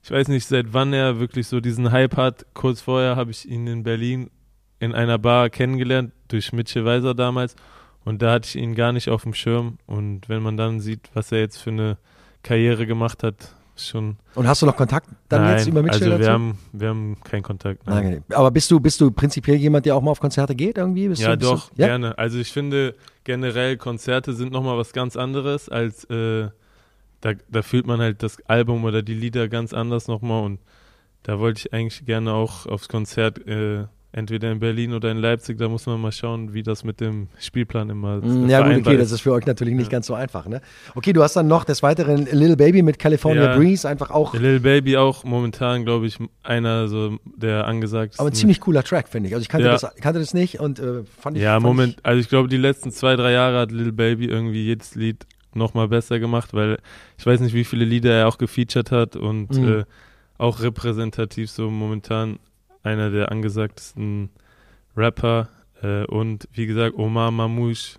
[SPEAKER 2] ich weiß nicht, seit wann er wirklich so diesen Hype hat. Kurz vorher habe ich ihn in Berlin in einer Bar kennengelernt, durch Mitchell Weiser damals. Und da hatte ich ihn gar nicht auf dem Schirm. Und wenn man dann sieht, was er jetzt für eine Karriere gemacht hat, schon.
[SPEAKER 1] Und hast du noch Kontakt dann
[SPEAKER 2] nein,
[SPEAKER 1] jetzt über Mitchell
[SPEAKER 2] also
[SPEAKER 1] dazu?
[SPEAKER 2] wir haben, wir haben keinen Kontakt.
[SPEAKER 1] Nein. Nein, aber bist du, bist du prinzipiell jemand, der auch mal auf Konzerte geht irgendwie? Bist
[SPEAKER 2] ja,
[SPEAKER 1] du,
[SPEAKER 2] doch,
[SPEAKER 1] du, ja?
[SPEAKER 2] gerne. Also ich finde generell Konzerte sind nochmal was ganz anderes als äh, da, da fühlt man halt das Album oder die Lieder ganz anders nochmal und da wollte ich eigentlich gerne auch aufs Konzert äh, entweder in Berlin oder in Leipzig, da muss man mal schauen, wie das mit dem Spielplan immer
[SPEAKER 1] mm, Ja gut, okay, ist. das ist für euch natürlich nicht ja. ganz so einfach. Ne? Okay, du hast dann noch des Weiteren Little Baby mit California ja, Breeze, einfach auch...
[SPEAKER 2] Little Baby auch momentan, glaube ich, einer so der angesagt ist.
[SPEAKER 1] Aber ein ziemlich cooler Track, finde ich. Also ich kannte, ja. das, kannte das nicht und äh, fand ich...
[SPEAKER 2] Ja,
[SPEAKER 1] fand
[SPEAKER 2] Moment, ich, also ich glaube, die letzten zwei, drei Jahre hat Little Baby irgendwie jedes Lied nochmal besser gemacht, weil ich weiß nicht, wie viele Lieder er auch gefeatured hat und mhm. äh, auch repräsentativ so momentan einer der angesagtesten Rapper äh, und wie gesagt, Omar Mamouche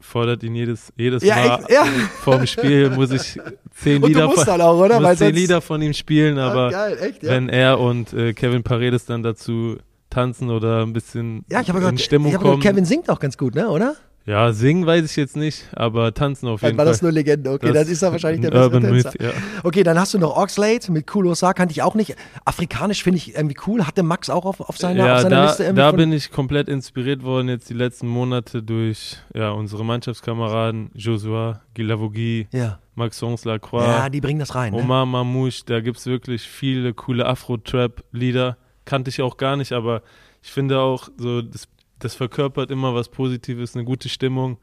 [SPEAKER 2] fordert ihn jedes, jedes ja,
[SPEAKER 1] Mal ja.
[SPEAKER 2] vorm Spiel, muss ich zehn, Lieder von,
[SPEAKER 1] auch?
[SPEAKER 2] Muss zehn Lieder von ihm spielen,
[SPEAKER 1] ah,
[SPEAKER 2] aber
[SPEAKER 1] geil, echt,
[SPEAKER 2] ja. wenn er und äh, Kevin Paredes dann dazu tanzen oder ein bisschen ja, ich in gehört, Stimmung ich kommen.
[SPEAKER 1] Kevin singt auch ganz gut, ne, oder?
[SPEAKER 2] Ja, singen weiß ich jetzt nicht, aber tanzen auf jeden
[SPEAKER 1] Fall.
[SPEAKER 2] War
[SPEAKER 1] das nur Legende? Okay, das dann ist er wahrscheinlich der beste Tänzer. Myth, ja. Okay, dann hast du noch Oxlade mit Kulosa, kannte ich auch nicht. Afrikanisch finde ich irgendwie cool. Hatte Max auch auf, auf seiner,
[SPEAKER 2] ja,
[SPEAKER 1] auf seiner
[SPEAKER 2] da,
[SPEAKER 1] Liste
[SPEAKER 2] irgendwie? Da bin ich komplett inspiriert worden jetzt die letzten Monate durch ja, unsere Mannschaftskameraden Joshua, Gilavogi,
[SPEAKER 1] ja.
[SPEAKER 2] Maxence Lacroix.
[SPEAKER 1] Ja, die bringen das rein.
[SPEAKER 2] Omar ne? Mamouche, da gibt es wirklich viele coole Afro-Trap-Lieder. Kannte ich auch gar nicht, aber ich finde auch so, das, das verkörpert immer was Positives, eine gute Stimmung.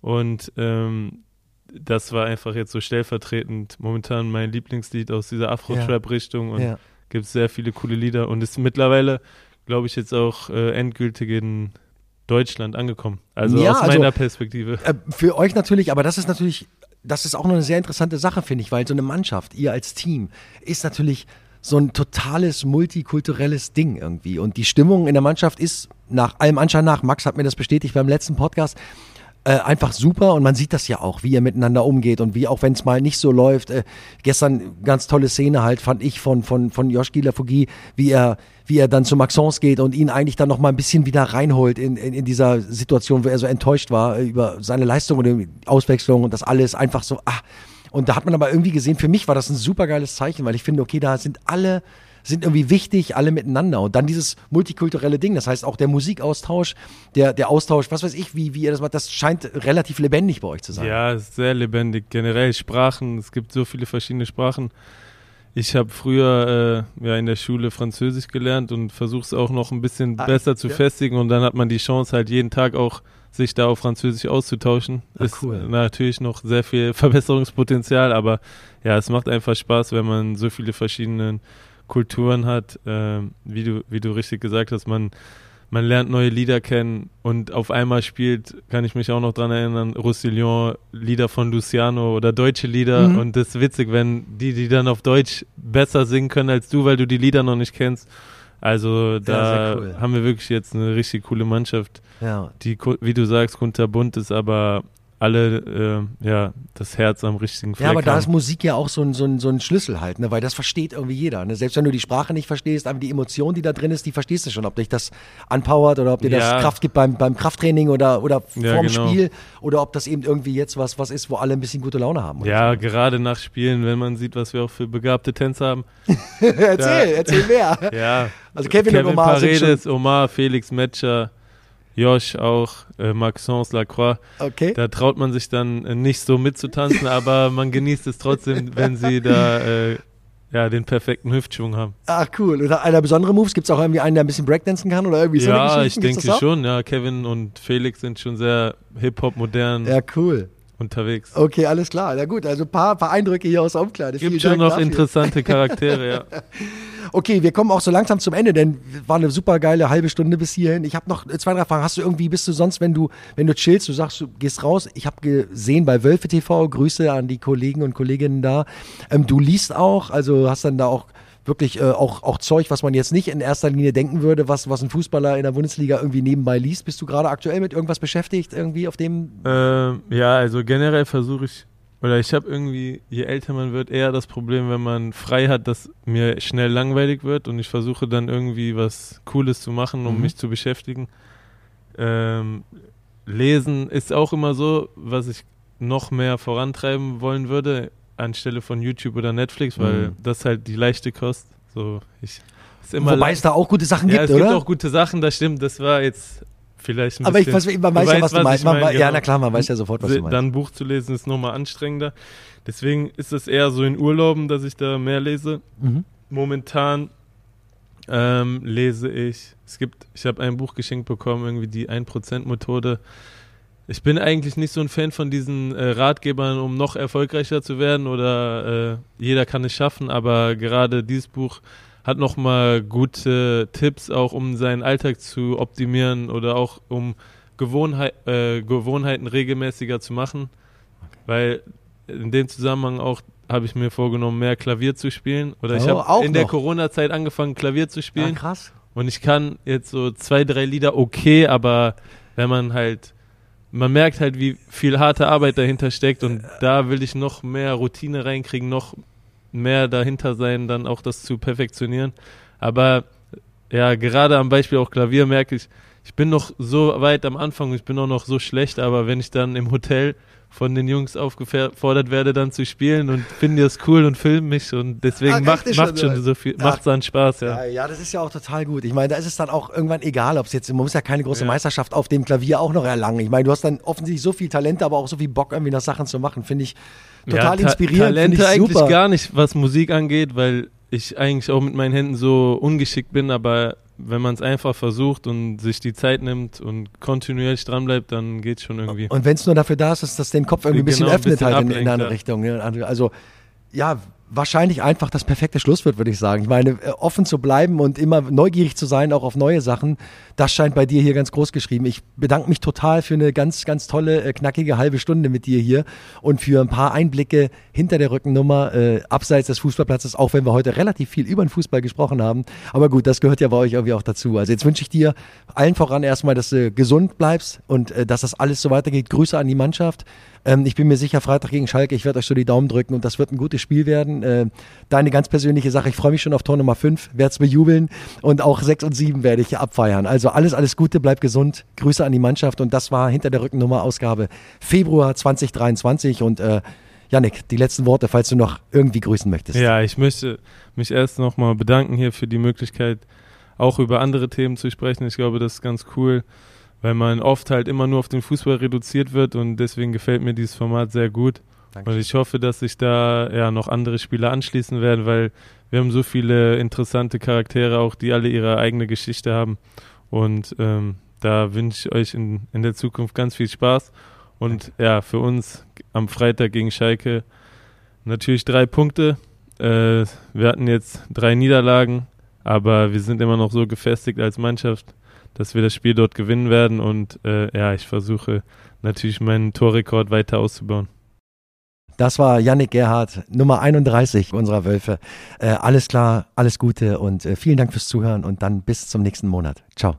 [SPEAKER 2] Und ähm, das war einfach jetzt so stellvertretend momentan mein Lieblingslied aus dieser Afro-Trap-Richtung. Und ja. gibt es sehr viele coole Lieder. Und ist mittlerweile, glaube ich, jetzt auch äh, endgültig in Deutschland angekommen. Also ja, aus also, meiner Perspektive.
[SPEAKER 1] Äh, für euch natürlich, aber das ist natürlich, das ist auch noch eine sehr interessante Sache, finde ich, weil so eine Mannschaft, ihr als Team, ist natürlich so ein totales multikulturelles Ding irgendwie. Und die Stimmung in der Mannschaft ist nach allem Anschein nach, Max hat mir das bestätigt beim letzten Podcast, äh, einfach super und man sieht das ja auch, wie ihr miteinander umgeht und wie auch wenn es mal nicht so läuft. Äh, gestern ganz tolle Szene halt fand ich von von von Josh Lafogi, wie er wie er dann zu Maxence geht und ihn eigentlich dann noch mal ein bisschen wieder reinholt in, in, in dieser Situation, wo er so enttäuscht war über seine Leistung und die Auswechslung und das alles einfach so ah und da hat man aber irgendwie gesehen, für mich war das ein super geiles Zeichen, weil ich finde, okay, da sind alle sind irgendwie wichtig, alle miteinander. Und dann dieses multikulturelle Ding, das heißt auch der Musikaustausch, der, der Austausch, was weiß ich, wie, wie ihr das macht, das scheint relativ lebendig bei euch zu sein.
[SPEAKER 2] Ja, sehr lebendig. Generell Sprachen, es gibt so viele verschiedene Sprachen. Ich habe früher äh, ja in der Schule Französisch gelernt und versuche es auch noch ein bisschen ah, besser zu ja. festigen und dann hat man die Chance halt jeden Tag auch sich da auf Französisch auszutauschen.
[SPEAKER 1] Ach, ist cool.
[SPEAKER 2] natürlich noch sehr viel Verbesserungspotenzial, aber ja, es macht einfach Spaß, wenn man so viele verschiedene Kulturen hat, äh, wie, du, wie du richtig gesagt hast, man, man lernt neue Lieder kennen und auf einmal spielt, kann ich mich auch noch dran erinnern, Roussillon Lieder von Luciano oder deutsche Lieder mhm. und das ist witzig, wenn die, die dann auf Deutsch besser singen können als du, weil du die Lieder noch nicht kennst. Also da ja, cool. haben wir wirklich jetzt eine richtig coole Mannschaft,
[SPEAKER 1] ja.
[SPEAKER 2] die, wie du sagst, kunterbunt ist, aber alle äh, ja das Herz am richtigen Fleck
[SPEAKER 1] Ja, aber da
[SPEAKER 2] haben.
[SPEAKER 1] ist Musik ja auch so ein, so ein, so ein Schlüssel halt, ne? weil das versteht irgendwie jeder. Ne? Selbst wenn du die Sprache nicht verstehst, aber die Emotion, die da drin ist, die verstehst du schon. Ob dich das anpowert oder ob dir
[SPEAKER 2] Ja.
[SPEAKER 1] das Kraft gibt beim, beim Krafttraining oder, oder
[SPEAKER 2] Ja,
[SPEAKER 1] vorm
[SPEAKER 2] genau.
[SPEAKER 1] Spiel oder ob das eben irgendwie jetzt was, was ist, wo alle ein bisschen gute Laune haben.
[SPEAKER 2] ja, gerade nach Spielen, wenn man sieht, was wir auch für begabte Tänzer haben.
[SPEAKER 1] so. erzähl, erzähl mehr.
[SPEAKER 2] Ja,
[SPEAKER 1] Also Kevin, und Omar sind schon,
[SPEAKER 2] Paredes, Omar, Felix Metscher, Josh auch, äh, Maxence Lacroix.
[SPEAKER 1] okay.
[SPEAKER 2] Da traut man sich dann äh, nicht so mitzutanzen, aber man genießt es trotzdem, wenn sie da äh, ja, den perfekten Hüftschwung haben.
[SPEAKER 1] Ach cool. Oder einer besondere Moves? Gibt es auch irgendwie einen, der ein bisschen Breakdancen kann oder irgendwie so
[SPEAKER 2] ja, ich denke schon. Ja, Kevin und Felix sind schon sehr Hip-Hop modern
[SPEAKER 1] Ja, cool.
[SPEAKER 2] Unterwegs.
[SPEAKER 1] Okay, alles klar. Na gut, also ein paar, paar Eindrücke hier aus der Umkleide.
[SPEAKER 2] Gibt
[SPEAKER 1] Vielen
[SPEAKER 2] schon
[SPEAKER 1] Dank
[SPEAKER 2] noch
[SPEAKER 1] dafür.
[SPEAKER 2] interessante Charaktere, ja.
[SPEAKER 1] Okay, wir kommen auch so langsam zum Ende, denn war eine super geile halbe Stunde bis hierhin. Ich habe noch zwei, drei Fragen. Hast du irgendwie, bist du sonst, wenn du, wenn du chillst, du sagst, du gehst raus. Ich habe gesehen bei Wölfe TV, Grüße an die Kollegen und Kolleginnen da. Ähm, du liest auch, also hast dann da auch wirklich äh, auch, auch Zeug, was man jetzt nicht in erster Linie denken würde, was, was ein Fußballer in der Bundesliga irgendwie nebenbei liest. Bist du gerade aktuell mit irgendwas beschäftigt, irgendwie auf dem?
[SPEAKER 2] Ähm, ja, also generell versuche ich, oder ich habe irgendwie, je älter man wird, eher das Problem, wenn man frei hat, dass mir schnell langweilig wird und ich versuche dann irgendwie was Cooles zu machen, um
[SPEAKER 1] Mhm.
[SPEAKER 2] mich zu beschäftigen. Ähm, lesen ist auch immer so, was ich noch mehr vorantreiben wollen würde, anstelle von YouTube oder Netflix, weil
[SPEAKER 1] Mhm.
[SPEAKER 2] das halt die leichte Kost. So, ich, ist immer
[SPEAKER 1] Wobei es da auch gute Sachen
[SPEAKER 2] ja,
[SPEAKER 1] gibt,
[SPEAKER 2] es
[SPEAKER 1] oder?
[SPEAKER 2] gibt auch gute Sachen, das stimmt. Das war jetzt vielleicht ein
[SPEAKER 1] Aber ich
[SPEAKER 2] bisschen.
[SPEAKER 1] weiß, man weiß ja, was
[SPEAKER 2] weißt,
[SPEAKER 1] du
[SPEAKER 2] was
[SPEAKER 1] meinst.
[SPEAKER 2] ich meine,
[SPEAKER 1] Ja,
[SPEAKER 2] genau.
[SPEAKER 1] na klar, man weiß ja sofort, was du meinst.
[SPEAKER 2] Dann ein Buch zu lesen ist nochmal anstrengender. Deswegen ist es eher so in Urlauben, dass ich da mehr lese.
[SPEAKER 1] Mhm.
[SPEAKER 2] Momentan ähm, lese ich, es gibt, ich habe ein Buch geschenkt bekommen, irgendwie die 1%-Methode. Ich bin eigentlich nicht so ein Fan von diesen äh, Ratgebern, um noch erfolgreicher zu werden oder äh, jeder kann es schaffen, aber gerade dieses Buch hat nochmal gute Tipps, auch um seinen Alltag zu optimieren oder auch um Gewohnheit, äh, Gewohnheiten regelmäßiger zu machen. Weil in dem Zusammenhang auch habe ich mir vorgenommen, mehr Klavier zu spielen. Oder ich
[SPEAKER 1] Oh, auch
[SPEAKER 2] habe in der
[SPEAKER 1] noch?
[SPEAKER 2] Corona-Zeit angefangen, Klavier zu
[SPEAKER 1] Ah,
[SPEAKER 2] spielen.
[SPEAKER 1] krass.
[SPEAKER 2] Und ich kann jetzt so zwei, drei Lieder okay, aber wenn man halt, man merkt halt, wie viel harte Arbeit dahinter steckt und da will ich noch mehr Routine reinkriegen, noch mehr dahinter sein, dann auch das zu perfektionieren. Aber ja, gerade am Beispiel auch Klavier merke ich, ich bin noch so weit am Anfang, ich bin auch noch so schlecht, aber wenn ich dann im Hotel von den Jungs aufgefordert werde, dann zu spielen und finde das cool und filme mich und deswegen
[SPEAKER 1] Ah,
[SPEAKER 2] macht, macht
[SPEAKER 1] schon so.
[SPEAKER 2] viel,
[SPEAKER 1] Ja.
[SPEAKER 2] macht dann Spaß, ja.
[SPEAKER 1] Ja, ja, das ist ja auch total gut. Ich meine, da ist es dann auch irgendwann egal, ob es jetzt, man muss ja keine große
[SPEAKER 2] Ja.
[SPEAKER 1] Meisterschaft auf dem Klavier auch noch erlangen. Ich meine, du hast dann offensichtlich so viel Talente, aber auch so viel Bock, irgendwie noch Sachen zu machen. Finde ich total
[SPEAKER 2] Ja, Ta-
[SPEAKER 1] inspirierend.
[SPEAKER 2] Talente
[SPEAKER 1] ich
[SPEAKER 2] eigentlich
[SPEAKER 1] super.
[SPEAKER 2] gar nicht, was Musik angeht, weil ich eigentlich auch mit meinen Händen so ungeschickt bin, aber wenn man es einfach versucht und sich die Zeit nimmt und kontinuierlich dranbleibt, dann geht schon irgendwie.
[SPEAKER 1] Und wenn es nur dafür da ist, dass das den Kopf irgendwie ein bisschen
[SPEAKER 2] Genau,
[SPEAKER 1] öffnet
[SPEAKER 2] bisschen
[SPEAKER 1] halt in, in eine
[SPEAKER 2] ja.
[SPEAKER 1] Richtung. Also ja, wahrscheinlich einfach das perfekte Schlusswort, würde ich sagen. Ich meine, äh, offen zu bleiben und immer neugierig zu sein, auch auf neue Sachen, das scheint bei dir hier ganz groß geschrieben. Ich bedanke mich total für eine ganz, ganz tolle, äh, knackige halbe Stunde mit dir hier und für ein paar Einblicke hinter der Rückennummer, äh, abseits des Fußballplatzes, auch wenn wir heute relativ viel über den Fußball gesprochen haben. Aber gut, das gehört ja bei euch irgendwie auch dazu. Also jetzt wünsche ich dir allen voran erstmal, dass du gesund bleibst und äh, dass das alles so weitergeht. Grüße an die Mannschaft. Ähm, ich bin mir sicher, Freitag gegen Schalke, ich werde euch so die Daumen drücken und das wird ein gutes Spiel werden. Äh, deine ganz persönliche Sache, ich freue mich schon auf Tor Nummer 5, werde es bejubeln und auch 6 und 7 werde ich abfeiern. Also alles, alles Gute, bleib gesund. Grüße an die Mannschaft und das war hinter der Rückennummer Ausgabe Februar 2023 und äh, Yannick, die letzten Worte, falls du noch irgendwie grüßen möchtest.
[SPEAKER 2] Ja, ich möchte mich erst nochmal bedanken hier für die Möglichkeit, auch über andere Themen zu sprechen. Ich glaube, das ist ganz cool, weil man oft halt immer nur auf den Fußball reduziert wird und deswegen gefällt mir dieses Format sehr gut.
[SPEAKER 1] Danke.
[SPEAKER 2] Und ich hoffe, dass sich da ja noch andere Spieler anschließen werden, weil wir haben so viele interessante Charaktere, auch die alle ihre eigene Geschichte haben. Und ähm, da wünsche ich euch in, in der Zukunft ganz viel Spaß. Und ja, für uns am Freitag gegen Schalke natürlich drei Punkte. Äh, wir hatten jetzt drei Niederlagen, aber wir sind immer noch so gefestigt als Mannschaft, dass wir das Spiel dort gewinnen werden. Und äh, ja, ich versuche natürlich meinen Torrekord weiter auszubauen.
[SPEAKER 1] Das war Yannick Gerhardt, Nummer 31 unserer Wölfe. Äh, alles klar, alles Gute und äh, vielen Dank fürs Zuhören und dann bis zum nächsten Monat. Ciao.